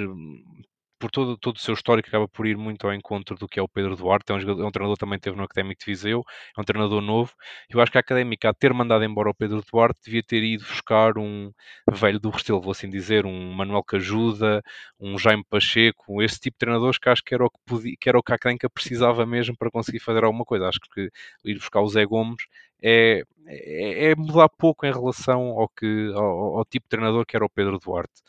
por todo, todo o seu histórico, acaba por ir muito ao encontro do que é o Pedro Duarte. É um, jogador, é um treinador também teve no Académico de Viseu, é um treinador novo. Eu acho que a Académica, a ter mandado embora o Pedro Duarte, devia ter ido buscar um velho do Restelo, vou assim dizer, um Manuel Cajuda, um Jaime Pacheco, esse tipo de treinadores que acho que era o que, podia, que, era o que a Académica precisava mesmo para conseguir fazer alguma coisa. Acho que ir buscar o Zé Gomes é, é, é mudar pouco em relação ao, que, ao, ao tipo de treinador que era o Pedro Duarte.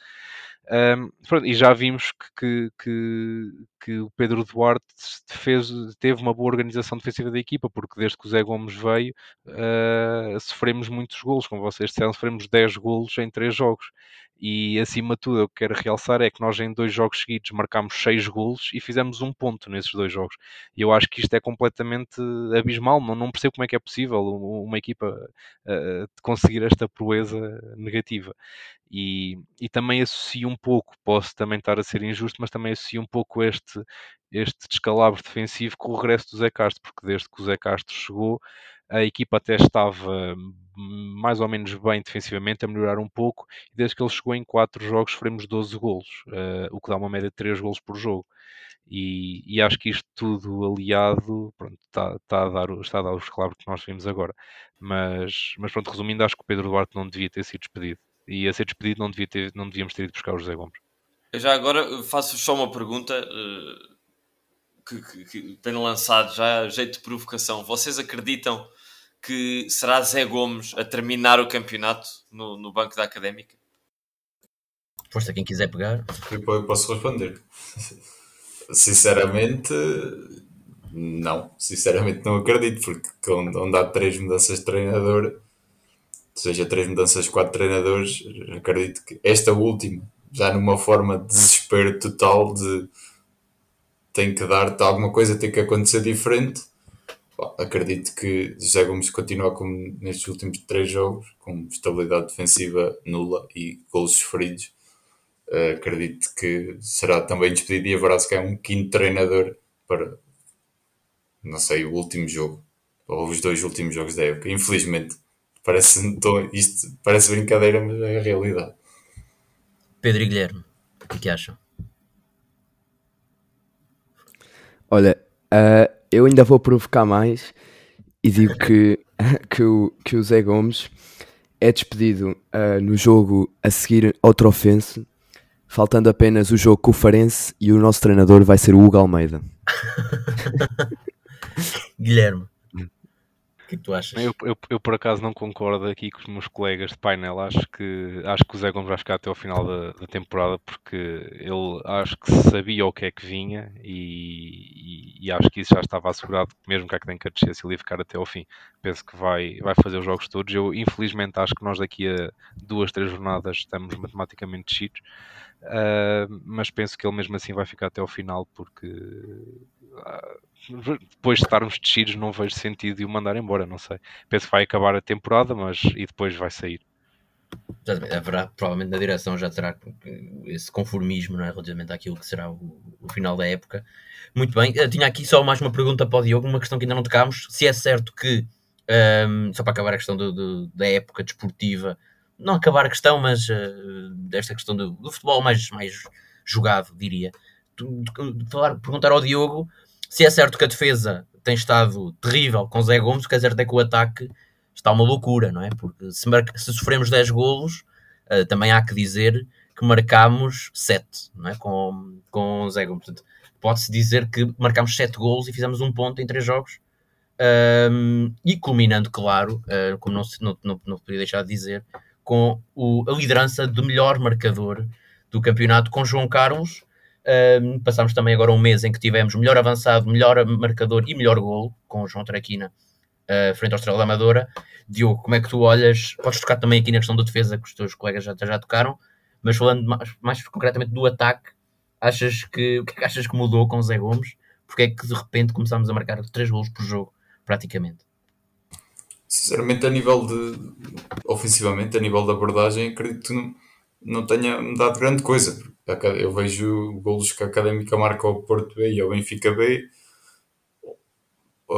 Um, pronto, e já vimos que, que, que, o Pedro Duarte fez, teve uma boa organização defensiva da equipa, porque desde que o Zé Gomes veio, uh, sofremos muitos golos, como vocês disseram, sofremos 10 golos em 3 jogos. E acima de tudo, eu quero realçar é que nós em dois jogos seguidos marcámos 6 golos e fizemos um ponto nesses dois jogos. E eu acho que isto é completamente abismal, não, não percebo como é que é possível uma equipa uh, conseguir esta proeza negativa e, e também associo um pouco, posso também estar a ser injusto, mas também associo um pouco este, este descalabro defensivo com o regresso do Zé Castro, porque desde que o Zé Castro chegou, a equipa até estava mais ou menos bem defensivamente, a melhorar um pouco, e desde que ele chegou em 4 jogos sofremos 12 golos, uh, o que dá uma média de 3 golos por jogo. E, e, acho que isto tudo aliado pronto, está, está, a dar, está a dar os que nós vimos agora. Mas, mas pronto, resumindo, acho que o Pedro Duarte não devia ter sido despedido e a ser despedido não, devia ter, não devíamos ter ido buscar o José Gomes. Eu já agora faço só uma pergunta uh, que, que, que, tenho lançado já a jeito de provocação. Vocês acreditam que será Zé Gomes a terminar o campeonato no, no banco da Académica? Força quem quiser pegar. Eu posso responder. Sinceramente, não. Sinceramente não acredito, porque onde há três mudanças de treinador seja três mudanças, quatro treinadores, acredito que esta última, já numa forma de desespero total de tem que dar alguma coisa, tem que acontecer diferente. Bom, acredito que José Gomes continua como nestes últimos três jogos, com estabilidade defensiva nula e gols sofridos. Uh, acredito que será também despedido e haverá se calhar um quinto treinador para não sei, o último jogo ou os dois últimos jogos da época. Infelizmente, Parece, tô, isto parece brincadeira, mas é a realidade. Pedro e Guilherme, o que, é que acham? Olha, uh, eu ainda vou provocar mais e digo que, que, o, que o Zé Gomes é despedido uh, no jogo a seguir ao Trofense, faltando apenas o jogo com o Farense e o nosso treinador vai ser o Hugo Almeida. Guilherme que, é que tu achas? Eu, eu, eu, por acaso não concordo aqui com os meus colegas de painel. Acho que, acho que o Zé Gomes vai ficar até ao final da, da temporada porque ele acho que sabia o que é que vinha e, e, acho que isso já estava assegurado, mesmo que a Académica descesse, ele ia ficar até ao fim. Penso que vai, vai fazer os jogos todos. Eu, infelizmente, acho que nós daqui a duas, três jornadas estamos matematicamente descidos. Uh, mas penso que ele mesmo assim vai ficar até ao final porque uh, depois de estarmos descidos, não vejo sentido de o mandar embora, não sei. Penso que vai acabar a temporada, mas e depois vai sair. Haverá, provavelmente na direção já terá esse conformismo é, relativamente àquilo que será o, o final da época. Muito bem, Eu tinha aqui só mais uma pergunta para o Diogo, uma questão que ainda não tocámos. Se é certo que, um, só para acabar a questão do, do, da época desportiva, não acabar a questão, mas uh, desta questão do, do, futebol mais, mais jogado, diria. perguntar ao Diogo se é certo que a defesa tem estado terrível com Zé Gomes, o que é certo é que o ataque está uma loucura, não é? Porque se, se sofremos 10 golos, uh, também há que dizer que marcámos 7, não é? Com, com Zé Gomes. Pode-se dizer que marcámos 7 golos e fizemos um ponto em 3 jogos. Um, e culminando, claro, uh, como não, não, não, não podia deixar de dizer, com o, a liderança do melhor marcador do campeonato com João Carlos. Um, passámos também agora um mês em que tivemos melhor avançado, melhor marcador e melhor golo com o João Traquina uh, frente ao Estrela da Amadora. Diogo, como é que tu olhas? Podes tocar também aqui na questão da defesa, que os teus colegas já, já tocaram, mas falando mais, mais concretamente do ataque, achas que, o que é que achas que mudou com o Zé Gomes? Porque é que de repente começámos a marcar 3 golos por jogo, praticamente? Sinceramente, a nível de. ofensivamente, a nível de abordagem, acredito que não, não tenha mudado grande coisa. Eu vejo golos que a Académica marca ao Porto B e ao Benfica B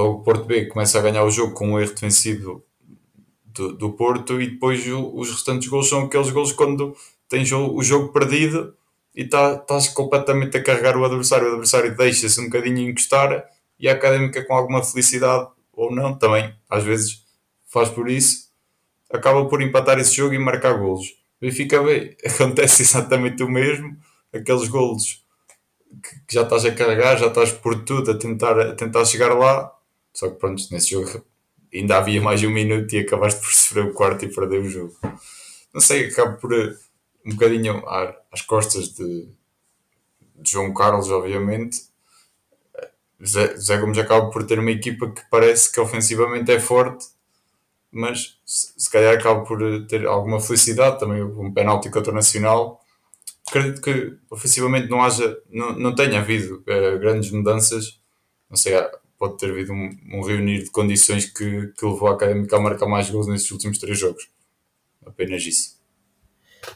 o Porto B começa a ganhar o jogo com um erro defensivo do, do Porto e depois o, os restantes gols são aqueles gols quando tens o, o jogo perdido e tá, estás completamente a carregar o adversário, o adversário deixa-se um bocadinho encostar e a Académica com alguma felicidade ou não, também às vezes faz por isso, acaba por empatar esse jogo e marcar golos. Benfica B acontece exatamente o mesmo, aqueles golos que já estás a carregar, já estás por tudo a tentar, a tentar chegar lá só que pronto, nesse jogo ainda havia mais de um minuto e acabaste por sofrer o quarto e perder o jogo. Não sei, acabo por eh, um bocadinho às costas de, de João Carlos, obviamente. Zé, Zé Gomes acaba por ter uma equipa que parece que ofensivamente é forte, mas se, se calhar acaba por ter alguma felicidade. Também um penalti contra o Nacional. Acredito que ofensivamente não haja, não, não tenha havido uh, grandes mudanças. Não sei, pode ter havido um, um reunir de condições que, que levou a Académica a marcar mais gols nesses últimos três jogos. Apenas isso.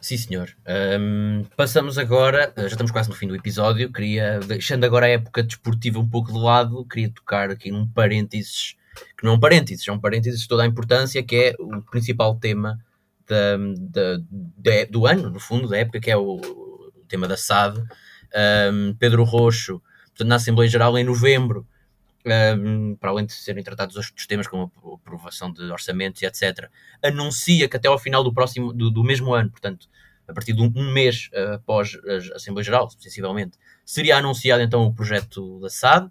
Sim, senhor. Um, passamos agora, já estamos quase no fim do episódio. Queria, deixando agora a época desportiva um pouco de lado, queria tocar aqui num parênteses, que não é um parênteses, é um parênteses de toda a importância, que é o principal tema da, da, da, do ano, no fundo, da época, que é o, o tema da SAD. Um, Pedro Roxo, portanto, na Assembleia Geral em novembro, para além de serem tratados outros temas como a aprovação de orçamentos e etc., anuncia que até ao final do próximo do, do mesmo ano, portanto, a partir de um, um mês uh, após a Assembleia Geral, sensivelmente, seria anunciado então o projeto da SAD,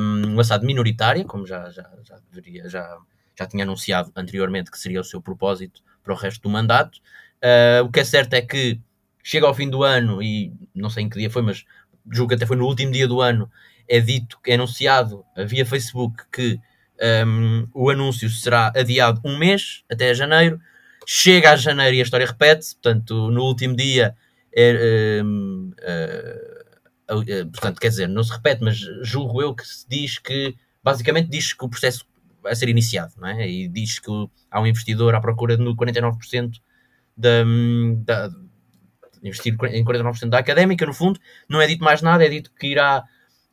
um, uma SAD minoritária, como já, já, já, deveria, já, já tinha anunciado anteriormente que seria o seu propósito para o resto do mandato. Uh, o que é certo é que chega ao fim do ano, e não sei em que dia foi, mas julgo que até foi no último dia do ano, é dito, é anunciado via Facebook que um, o anúncio será adiado um mês, até janeiro. Chega a janeiro e a história repete-se, portanto, no último dia, é, uh, uh, portanto, quer dizer, não se repete, mas julgo eu que se diz que, basicamente, diz que o processo vai ser iniciado, não é? E diz que há um investidor à procura de 49% da, da, investir em 49% da académica, no fundo, não é dito mais nada, é dito que irá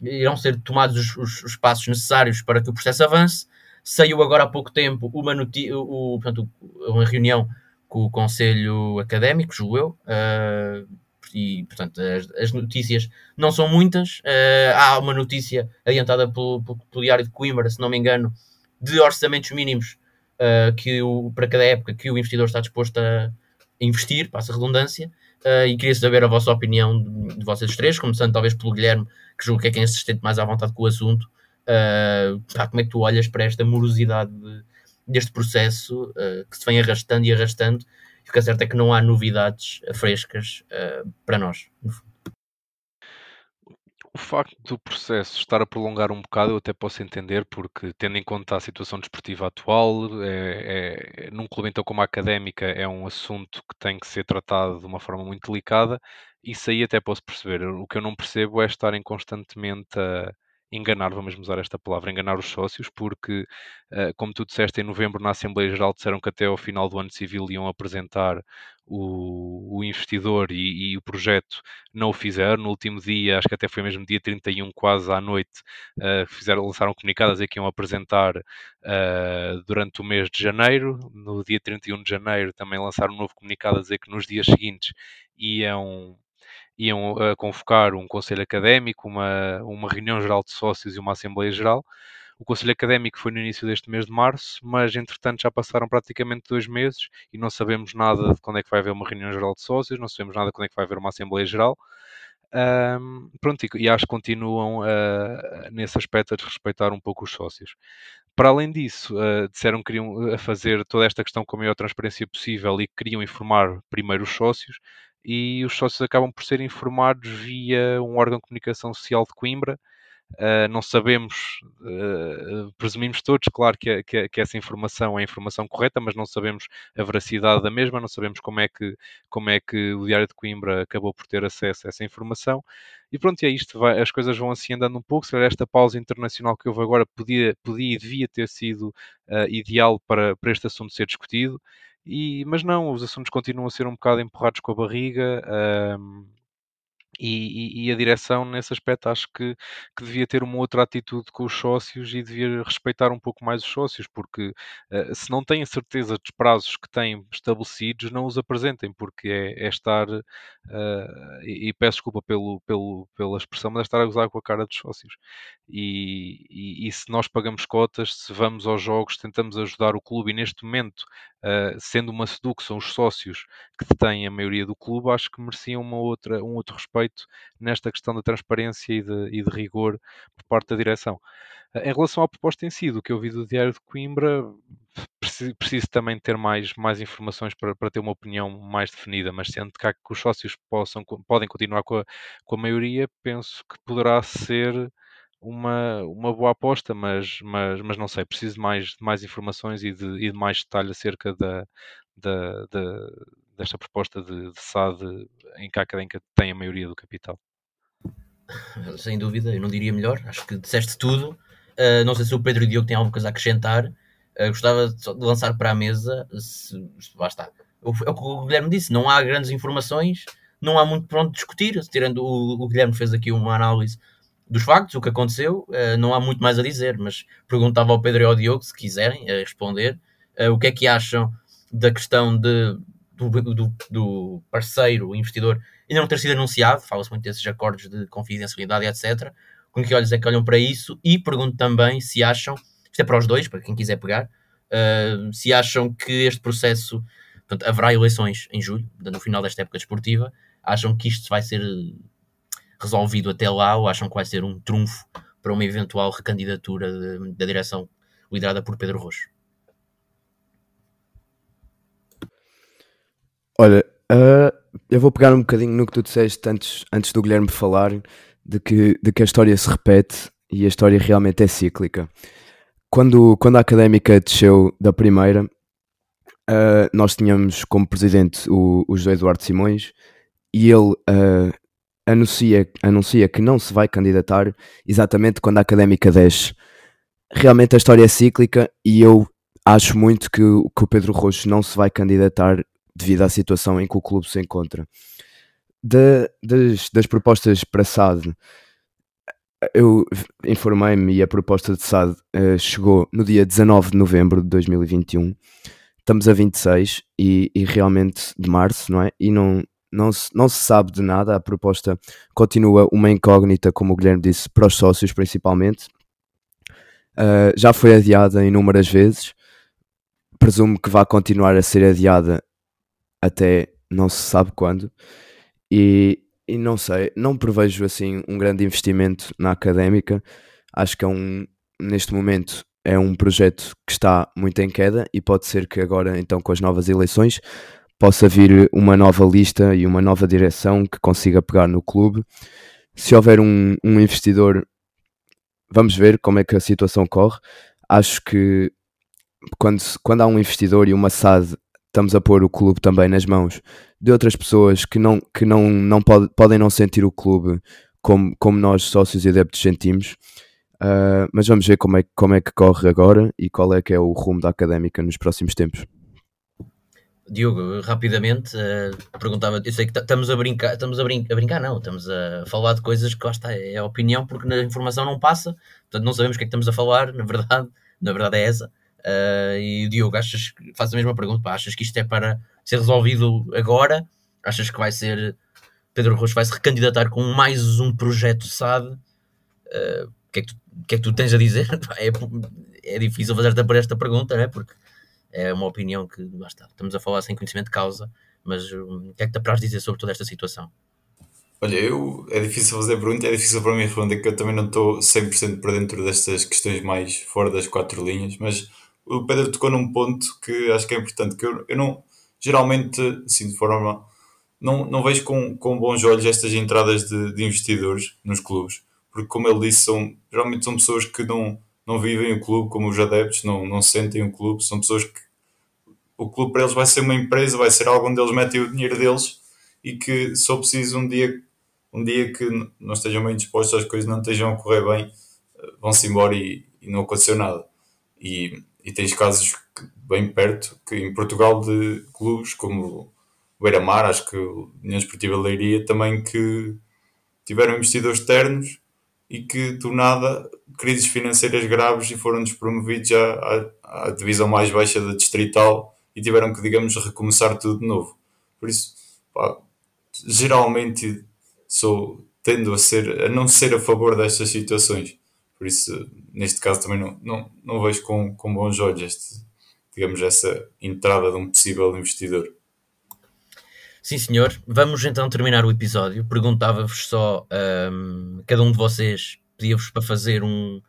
irão ser tomados os, os, os, passos necessários para que o processo avance. Saiu agora há pouco tempo uma, o, portanto, uma reunião com o Conselho Académico, julgo eu, uh, e portanto as, as, notícias não são muitas. Uh, há uma notícia adiantada pelo, pelo, pelo, Diário de Coimbra, se não me engano, de orçamentos mínimos uh, que o, para cada época que o investidor está disposto a investir, passa redundância. e queria saber a vossa opinião de, de vocês três, começando talvez pelo Guilherme, que julgo que é quem se sente mais à vontade com o assunto, uh, como é que tu olhas para esta morosidade de, deste processo uh, que se vem arrastando e arrastando? E o que é certo é que não há novidades frescas uh, para nós. O facto do processo estar a prolongar um bocado, eu até posso entender, porque tendo em conta a situação desportiva atual, é, é, num clube então como a académica, é um assunto que tem que ser tratado de uma forma muito delicada isso aí até posso perceber. O que eu não percebo é estarem constantemente a enganar, vamos usar esta palavra, enganar os sócios, porque, uh, como tu disseste, em novembro na Assembleia Geral disseram que até ao final do ano civil iam apresentar o, o investidor e, e, o projeto, não o fizeram. No último dia, acho que até foi mesmo dia 31, quase à noite, uh, fizeram, lançaram comunicado a dizer que iam apresentar uh, durante o mês de janeiro. No dia 31 de janeiro também lançaram um novo comunicado a dizer que nos dias seguintes iam iam uh, convocar um conselho académico, uma, uma reunião geral de sócios e uma assembleia geral. O conselho académico foi no início deste mês de março, mas entretanto já passaram praticamente dois meses e não sabemos nada de quando é que vai haver uma reunião geral de sócios, não sabemos nada de quando é que vai haver uma assembleia geral. Um, pronto, e, e, acho que continuam uh, nesse aspecto a desrespeitar um pouco os sócios. Para além disso, uh, disseram que queriam fazer toda esta questão com a maior transparência possível e queriam informar primeiro os sócios, e os sócios acabam por ser informados via um órgão de comunicação social de Coimbra, Uh, não sabemos, uh, presumimos todos, claro, que, que, que, essa informação é a informação correta, mas não sabemos a veracidade da mesma, não sabemos como é que, como é que o Diário de Coimbra acabou por ter acesso a essa informação. E pronto, é isto, vai, as coisas vão assim andando um pouco. Se calhar esta pausa internacional que houve agora podia, podia e devia ter sido uh, ideal para, para este assunto ser discutido. E, mas não, os assuntos continuam a ser um bocado empurrados com a barriga. E, e, a direção, nesse aspecto, acho que, que, devia ter uma outra atitude com os sócios e devia respeitar um pouco mais os sócios, porque uh, se não têm certeza dos prazos que têm estabelecidos, não os apresentem, porque é, é estar, uh, e, e, peço desculpa pelo, pelo, pela expressão, mas é estar a gozar com a cara dos sócios. E, se nós pagamos cotas, se vamos aos jogos, tentamos ajudar o clube, e neste momento, uh, sendo uma SEDU, que são os sócios que detêm a maioria do clube, acho que mereciam uma outra, um outro respeito feito nesta questão da transparência e de, e de rigor por parte da direção. Eh, em relação à proposta em si, do que eu vi do Diário de Coimbra, preciso, preciso também ter mais, mais informações para, para, ter uma opinião mais definida, mas sendo que, que os sócios possam, podem continuar com a, com a maioria, penso que poderá ser uma, uma boa aposta, mas, mas, mas não sei, preciso de mais, mais informações e de, e de mais detalhe acerca da, da, da, desta proposta de, de SAD em que a académica tem a maioria do capital. Sem dúvida, eu não diria melhor, acho que disseste tudo. Uh, não sei se o Pedro e o Diogo têm alguma coisa a acrescentar. Uh, gostava de lançar para a mesa, se, está. É o que o Guilherme disse, não há grandes informações, não há muito para onde discutir, tirando o, o Guilherme fez aqui uma análise dos factos, o que aconteceu, uh, não há muito mais a dizer, mas perguntava ao Pedro e ao Diogo, se quiserem responder, o que é que acham da questão de do, do, do parceiro, investidor, ainda não ter sido anunciado, fala-se muito desses acordos de confidencialidade, etc. Com que olhos é que olham para isso? E pergunto também se acham, isto é para os dois, para quem quiser pegar, uh, se acham que este processo, portanto, haverá eleições em julho, no final desta época desportiva, acham que isto vai ser resolvido até lá ou acham que vai ser um trunfo para uma eventual recandidatura da direção liderada por Pedro Rocha? Olha, uh, eu vou pegar um bocadinho no que tu disseste antes, antes do Guilherme falar, de que, de que a história se repete e a história realmente é cíclica. Quando, quando a académica desceu da primeira, uh, nós tínhamos como presidente o, o José Eduardo Simões e ele uh, anuncia, anuncia que não se vai candidatar exatamente quando a académica desce. Realmente a história é cíclica e eu acho muito que, que o Pedro Roxo não se vai candidatar devido à situação em que o clube se encontra. Das, das propostas para SAD, eu informei-me e a proposta de SAD uh, chegou no dia 19 de novembro de 2021. Estamos a 26 e, e realmente de março, não é? E não, não, se, não se sabe de nada. A proposta continua uma incógnita, como o Guilherme disse, para os sócios principalmente. Uh, já foi adiada inúmeras vezes. Presumo que vai continuar a ser adiada até não se sabe quando. E, e não sei, não prevejo assim um grande investimento na académica. Acho que é um, neste momento, é um projeto que está muito em queda e pode ser que agora, então, com as novas eleições, possa vir uma nova lista e uma nova direção que consiga pegar no clube. Se houver um, um investidor, vamos ver como é que a situação corre. Acho que quando, quando há um investidor e uma SAD estamos a pôr o clube também nas mãos de outras pessoas que não, que não, não pode, podem não sentir o clube como, como nós, sócios e adeptos, sentimos. Uh, mas vamos ver como é, como é que corre agora e qual é que é o rumo da académica nos próximos tempos. Diogo, rapidamente, uh, perguntava, eu sei que estamos a brincar, estamos a, brin a, brincar, não, estamos a falar de coisas que lá está, é a opinião, porque na informação não passa, portanto não sabemos o que é que estamos a falar, na verdade, na verdade é essa. Uh, e Diogo, achas que faz a mesma pergunta? Pá, achas que isto é para ser resolvido agora? Achas que vai ser Pedro Rocha vai se recandidatar com mais um projeto SAD? Uh, o, que é que que é que tu tens a dizer? É, é difícil fazer esta, pergunta, né? porque é uma opinião que lá está, estamos a falar sem conhecimento de causa, mas hum, o que é que te apraz dizer sobre toda esta situação? Olha, eu, é difícil fazer pergunta, é difícil para mim responder que eu também não estou 100% para dentro destas questões mais fora das quatro linhas, mas o Pedro tocou num ponto que acho que é importante, que eu, eu não, geralmente, assim, de forma, não, não vejo com, com bons olhos estas entradas de, de investidores nos clubes, porque como ele disse, são, geralmente são pessoas que não, não vivem o clube como os adeptos, não, não sentem o clube, são pessoas que o clube para eles vai ser uma empresa, vai ser algo onde eles metem o dinheiro deles e que só preciso um dia um dia que não estejam bem dispostos, as coisas não estejam a correr bem, eh, vão-se embora e, e, não aconteceu nada. E, e tens casos bem perto, que em Portugal, de clubes como o Beira-Mar, acho que o União Esportiva Leiria, também que tiveram investidores externos e que do nada crises financeiras graves e foram despromovidos já à, à divisão mais baixa da distrital e tiveram que, digamos, recomeçar tudo de novo. Por isso, pá, geralmente sou tendo a ser a não ser a favor destas situações. Por isso, neste caso também não, não, não vejo com, com bons olhos este, digamos, essa entrada de um possível investidor. Sim, senhor. Vamos então terminar o episódio. Perguntava-vos só, um, cada um de vocês pedia-vos para fazer um,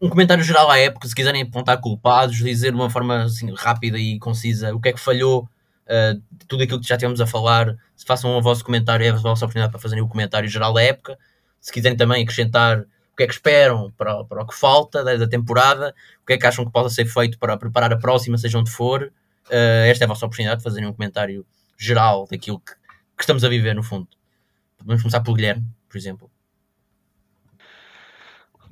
um comentário geral à época, se quiserem apontar culpados, dizer de uma forma assim, rápida e concisa o que é que falhou, uh, tudo aquilo que já tínhamos a falar, se façam o vosso comentário, é a vossa oportunidade para fazerem o comentário geral da época. Se quiserem também acrescentar o que é que esperam para, para o que falta da, da temporada, o que é que acham que possa ser feito para preparar a próxima, seja onde for, uh, esta é a vossa oportunidade de fazerem um comentário geral daquilo que, que estamos a viver, no fundo. Vamos começar pelo Guilherme, por exemplo.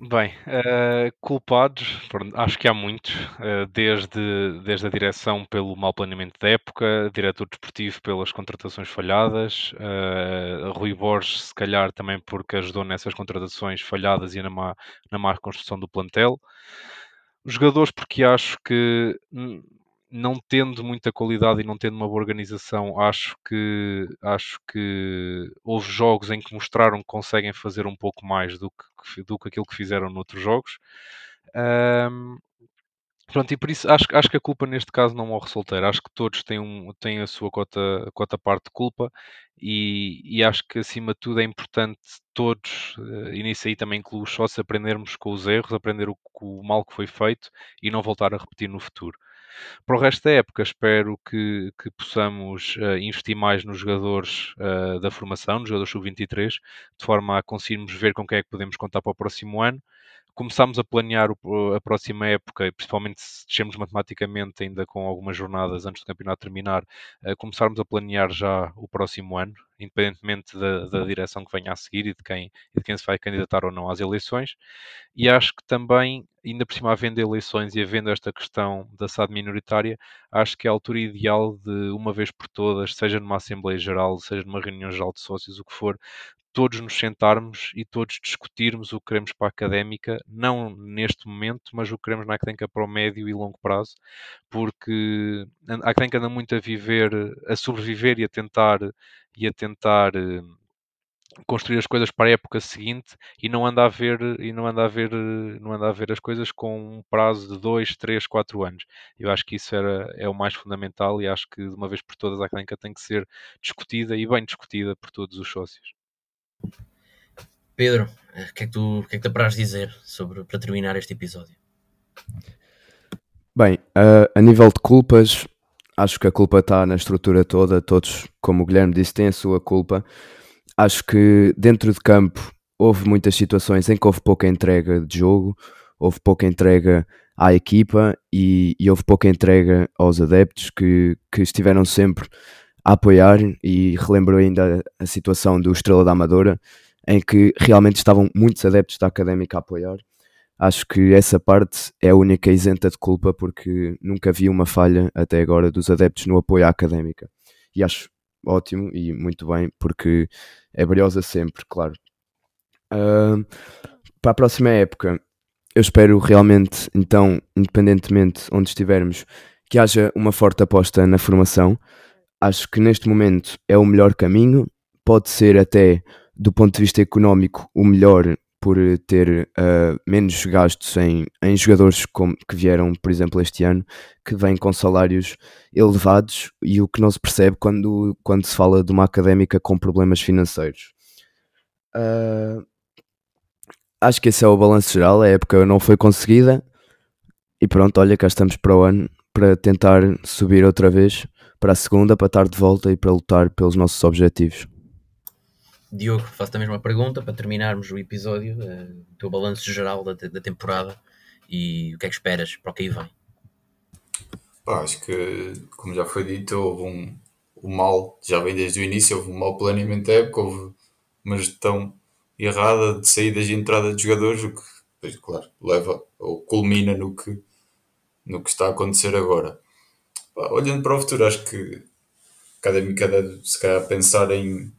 Bem, uh, culpados, acho que há muitos, uh, desde, desde a direção pelo mau planeamento da época, diretor desportivo pelas contratações falhadas, uh, Rui Borges, se calhar também porque ajudou nessas contratações falhadas e na má, na má reconstrução do plantel. Jogadores, porque acho que não tendo muita qualidade e não tendo uma boa organização, acho que acho que houve jogos em que mostraram que conseguem fazer um pouco mais do que, do que aquilo que fizeram noutros jogos. Um, Pronto, e por isso acho, acho que a culpa neste caso não morre solteira. Acho que todos têm, um, têm a sua cota, cota parte de culpa e, e acho que acima de tudo é importante todos, eh, e nisso aí também incluo os sócios, aprendermos com os erros, aprender o, o mal que foi feito e não voltar a repetir no futuro. Para o resto da época, espero que, que possamos uh, investir mais nos jogadores uh, da formação, nos jogadores sub-23, de forma a conseguirmos ver com quem é que podemos contar para o próximo ano. Começámos a planear o, a próxima época, principalmente se descermos matematicamente, ainda com algumas jornadas antes do campeonato terminar, uh, começarmos a planear já o próximo ano, independentemente da, da direção que venha a seguir e de, quem, e de quem se vai candidatar ou não às eleições. E acho que também, ainda por cima, havendo eleições e havendo esta questão da SAD minoritária, acho que é a altura ideal de, uma vez por todas, seja numa Assembleia Geral, seja numa reunião geral de sócios, o que for, todos nos sentarmos e todos discutirmos o que queremos para a académica, não neste momento, mas o que queremos na académica para o médio e longo prazo, porque a académica anda muito a viver, a sobreviver e a tentar e a tentar eh, construir as coisas para a época seguinte e não anda a ver e não anda a ver não anda a ver as coisas com um prazo de 2, 3, 4 anos. Eu acho que isso era, é o mais fundamental e acho que de uma vez por todas a académica tem que ser discutida e bem discutida por todos os sócios. Pedro, o que é que tu, que é que te apraz dizer sobre, para terminar este episódio? Bem, uh, a nível de culpas, acho que a culpa está na estrutura toda. Todos, como o Guilherme disse, têm a sua culpa. Acho que dentro de campo houve muitas situações em que houve pouca entrega de jogo, houve pouca entrega à equipa e, e houve pouca entrega aos adeptos que, que estiveram sempre a apoiar. E relembro ainda a situação do Estrela da Amadora, em que realmente estavam muitos adeptos da académica a apoiar acho que essa parte é a única isenta de culpa porque nunca vi uma falha até agora dos adeptos no apoio à académica. E acho ótimo e muito bem porque é brilhosa sempre, claro. Uh, para a próxima época, eu espero realmente, então, independentemente onde estivermos, que haja uma forte aposta na formação. Acho que neste momento é o melhor caminho, pode ser até do ponto de vista económico o melhor por ter uh, menos gastos em, em jogadores como, que vieram, por exemplo, este ano, que vêm com salários elevados e o que não se percebe quando, quando se fala de uma académica com problemas financeiros. Uh, acho que esse é o balanço geral. A época não foi conseguida. E pronto, olha, cá estamos para o ano para tentar subir outra vez para a segunda, para estar de volta e para lutar pelos nossos objetivos. Diogo, faço a mesma pergunta para terminarmos o episódio, uh, o teu balanço geral da, da temporada e o que é que esperas para o que aí vem? Pá, acho que, como já foi dito, houve um, um mal, já vem desde o início, houve um mau planeamento da época, houve uma gestão errada de saídas e entrada de jogadores, o que, pois, claro, leva ou culmina no que, no que está a acontecer agora. Olhando para o futuro, acho que cada deve, se calhar, pensar em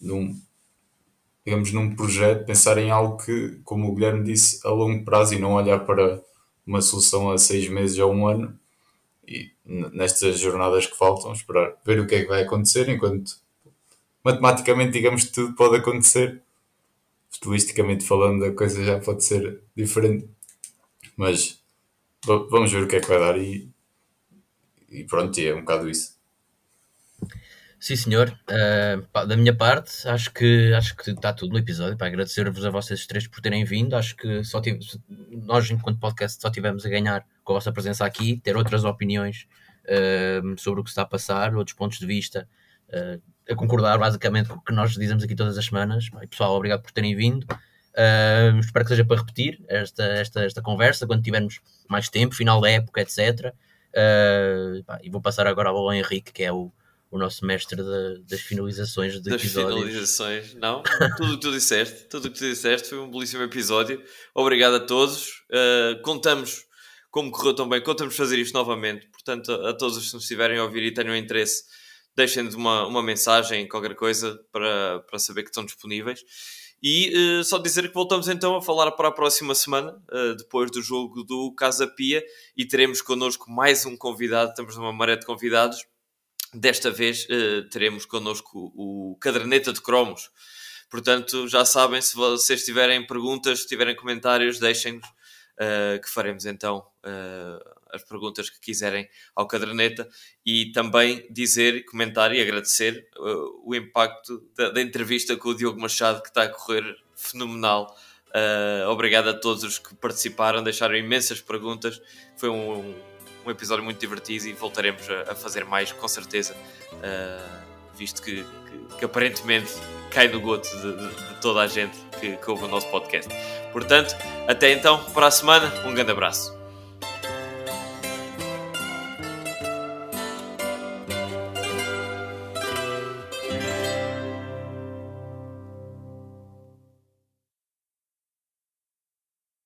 num, digamos, num projeto, pensar em algo que, como o Guilherme disse, a longo prazo e não olhar para uma solução a seis meses ou um ano. E nestas jornadas que faltam, esperar ver o que é que vai acontecer, enquanto matematicamente, digamos, tudo pode acontecer. Estilisticamente falando, a coisa já pode ser diferente. Mas vamos ver o que é que vai dar e, e pronto, é um bocado isso. Sim, senhor. Uh, da minha parte, acho que acho que está tudo no episódio. Para agradecer-vos a vocês três por terem vindo. Acho que só nós, enquanto podcast, só tivemos a ganhar com a vossa presença aqui, ter outras opiniões uh, sobre o que está a passar, outros pontos de vista, uh, a concordar basicamente com o que nós dizemos aqui todas as semanas. E, pessoal, obrigado por terem vindo. espero que seja para repetir esta, esta, esta conversa quando tivermos mais tempo, final da época, etc. Pá, e vou passar agora ao Henrique, que é o o nosso mestre de, das finalizações de das episódios. finalizações, não, tudo o que tu disseste, tudo o que tu disseste foi um belíssimo episódio. Obrigado a todos. Uh, contamos, como correu tão bem, contamos fazer isto novamente. Portanto, a, a todos os que nos estiverem a ouvir e tenham interesse, deixem-nos uma, uma mensagem, qualquer coisa, para, para saber que estão disponíveis. E uh, só dizer que voltamos então a falar para a próxima semana, uh, depois do jogo do Casa Pia, e teremos connosco mais um convidado. Estamos numa maré de convidados Desta vez uh, teremos connosco o Caderneta de Cromos. Portanto, já sabem, se vocês tiverem perguntas, tiverem comentários, deixem-nos, que faremos então as perguntas que quiserem ao Caderneta e também dizer, comentar e agradecer o impacto da, da, entrevista com o Diogo Machado, que está a correr fenomenal. obrigado a todos os que participaram, deixaram imensas perguntas. Foi um, um um episódio muito divertido e voltaremos a, a fazer mais, com certeza, uh, visto que, que, que, aparentemente cai no goto de, de, de toda a gente que, que ouve o nosso podcast. Portanto, até então, para a semana, um grande abraço.